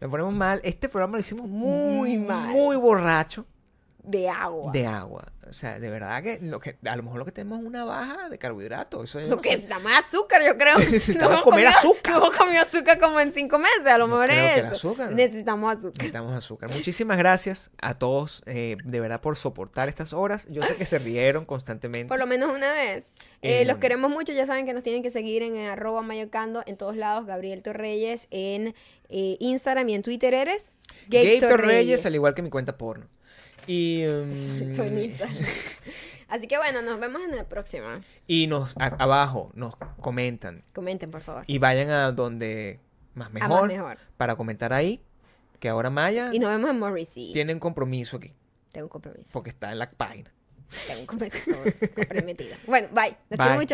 [SPEAKER 2] La ponemos mal. Este programa lo hicimos
[SPEAKER 1] Muy mal.
[SPEAKER 2] Muy borracho
[SPEAKER 1] De agua.
[SPEAKER 2] de agua. O sea, de verdad que, lo que a lo mejor lo que tenemos es una baja de carbohidratos. Eso
[SPEAKER 1] Lo
[SPEAKER 2] no
[SPEAKER 1] que
[SPEAKER 2] sé.
[SPEAKER 1] necesitamos es azúcar, yo creo.
[SPEAKER 2] Necesitamos
[SPEAKER 1] hemos
[SPEAKER 2] comer
[SPEAKER 1] comido-
[SPEAKER 2] azúcar.
[SPEAKER 1] No hemos comido azúcar como en cinco meses, a lo mejor es eso.
[SPEAKER 2] azúcar.
[SPEAKER 1] Necesitamos azúcar.
[SPEAKER 2] Necesitamos azúcar. Muchísimas gracias a todos, eh, de verdad, por soportar estas horas. Yo sé que se rieron constantemente.
[SPEAKER 1] Por lo menos una vez. Eh,
[SPEAKER 2] Eh,
[SPEAKER 1] los queremos mucho, ya saben que nos tienen que seguir en arroba mayocando en todos lados, Gabriel Torreyes en eh, Instagram y en Twitter eres
[SPEAKER 2] Gator Reyes, al igual que mi cuenta porno. Y, um,
[SPEAKER 1] Exacto. Así que bueno, nos vemos en el próximo.
[SPEAKER 2] y nos a- abajo nos comentan.
[SPEAKER 1] Comenten, por favor.
[SPEAKER 2] Y vayan a donde más
[SPEAKER 1] A
[SPEAKER 2] mejor,
[SPEAKER 1] más mejor.
[SPEAKER 2] para comentar ahí. Que ahora Maya
[SPEAKER 1] Y nos vemos en Morrissey.
[SPEAKER 2] tiene un compromiso aquí.
[SPEAKER 1] Tengo un compromiso.
[SPEAKER 2] Porque está en la página.
[SPEAKER 1] Tengo un compromiso comprometida. Bueno, bye. Los
[SPEAKER 2] Bye.
[SPEAKER 1] quiero mucho.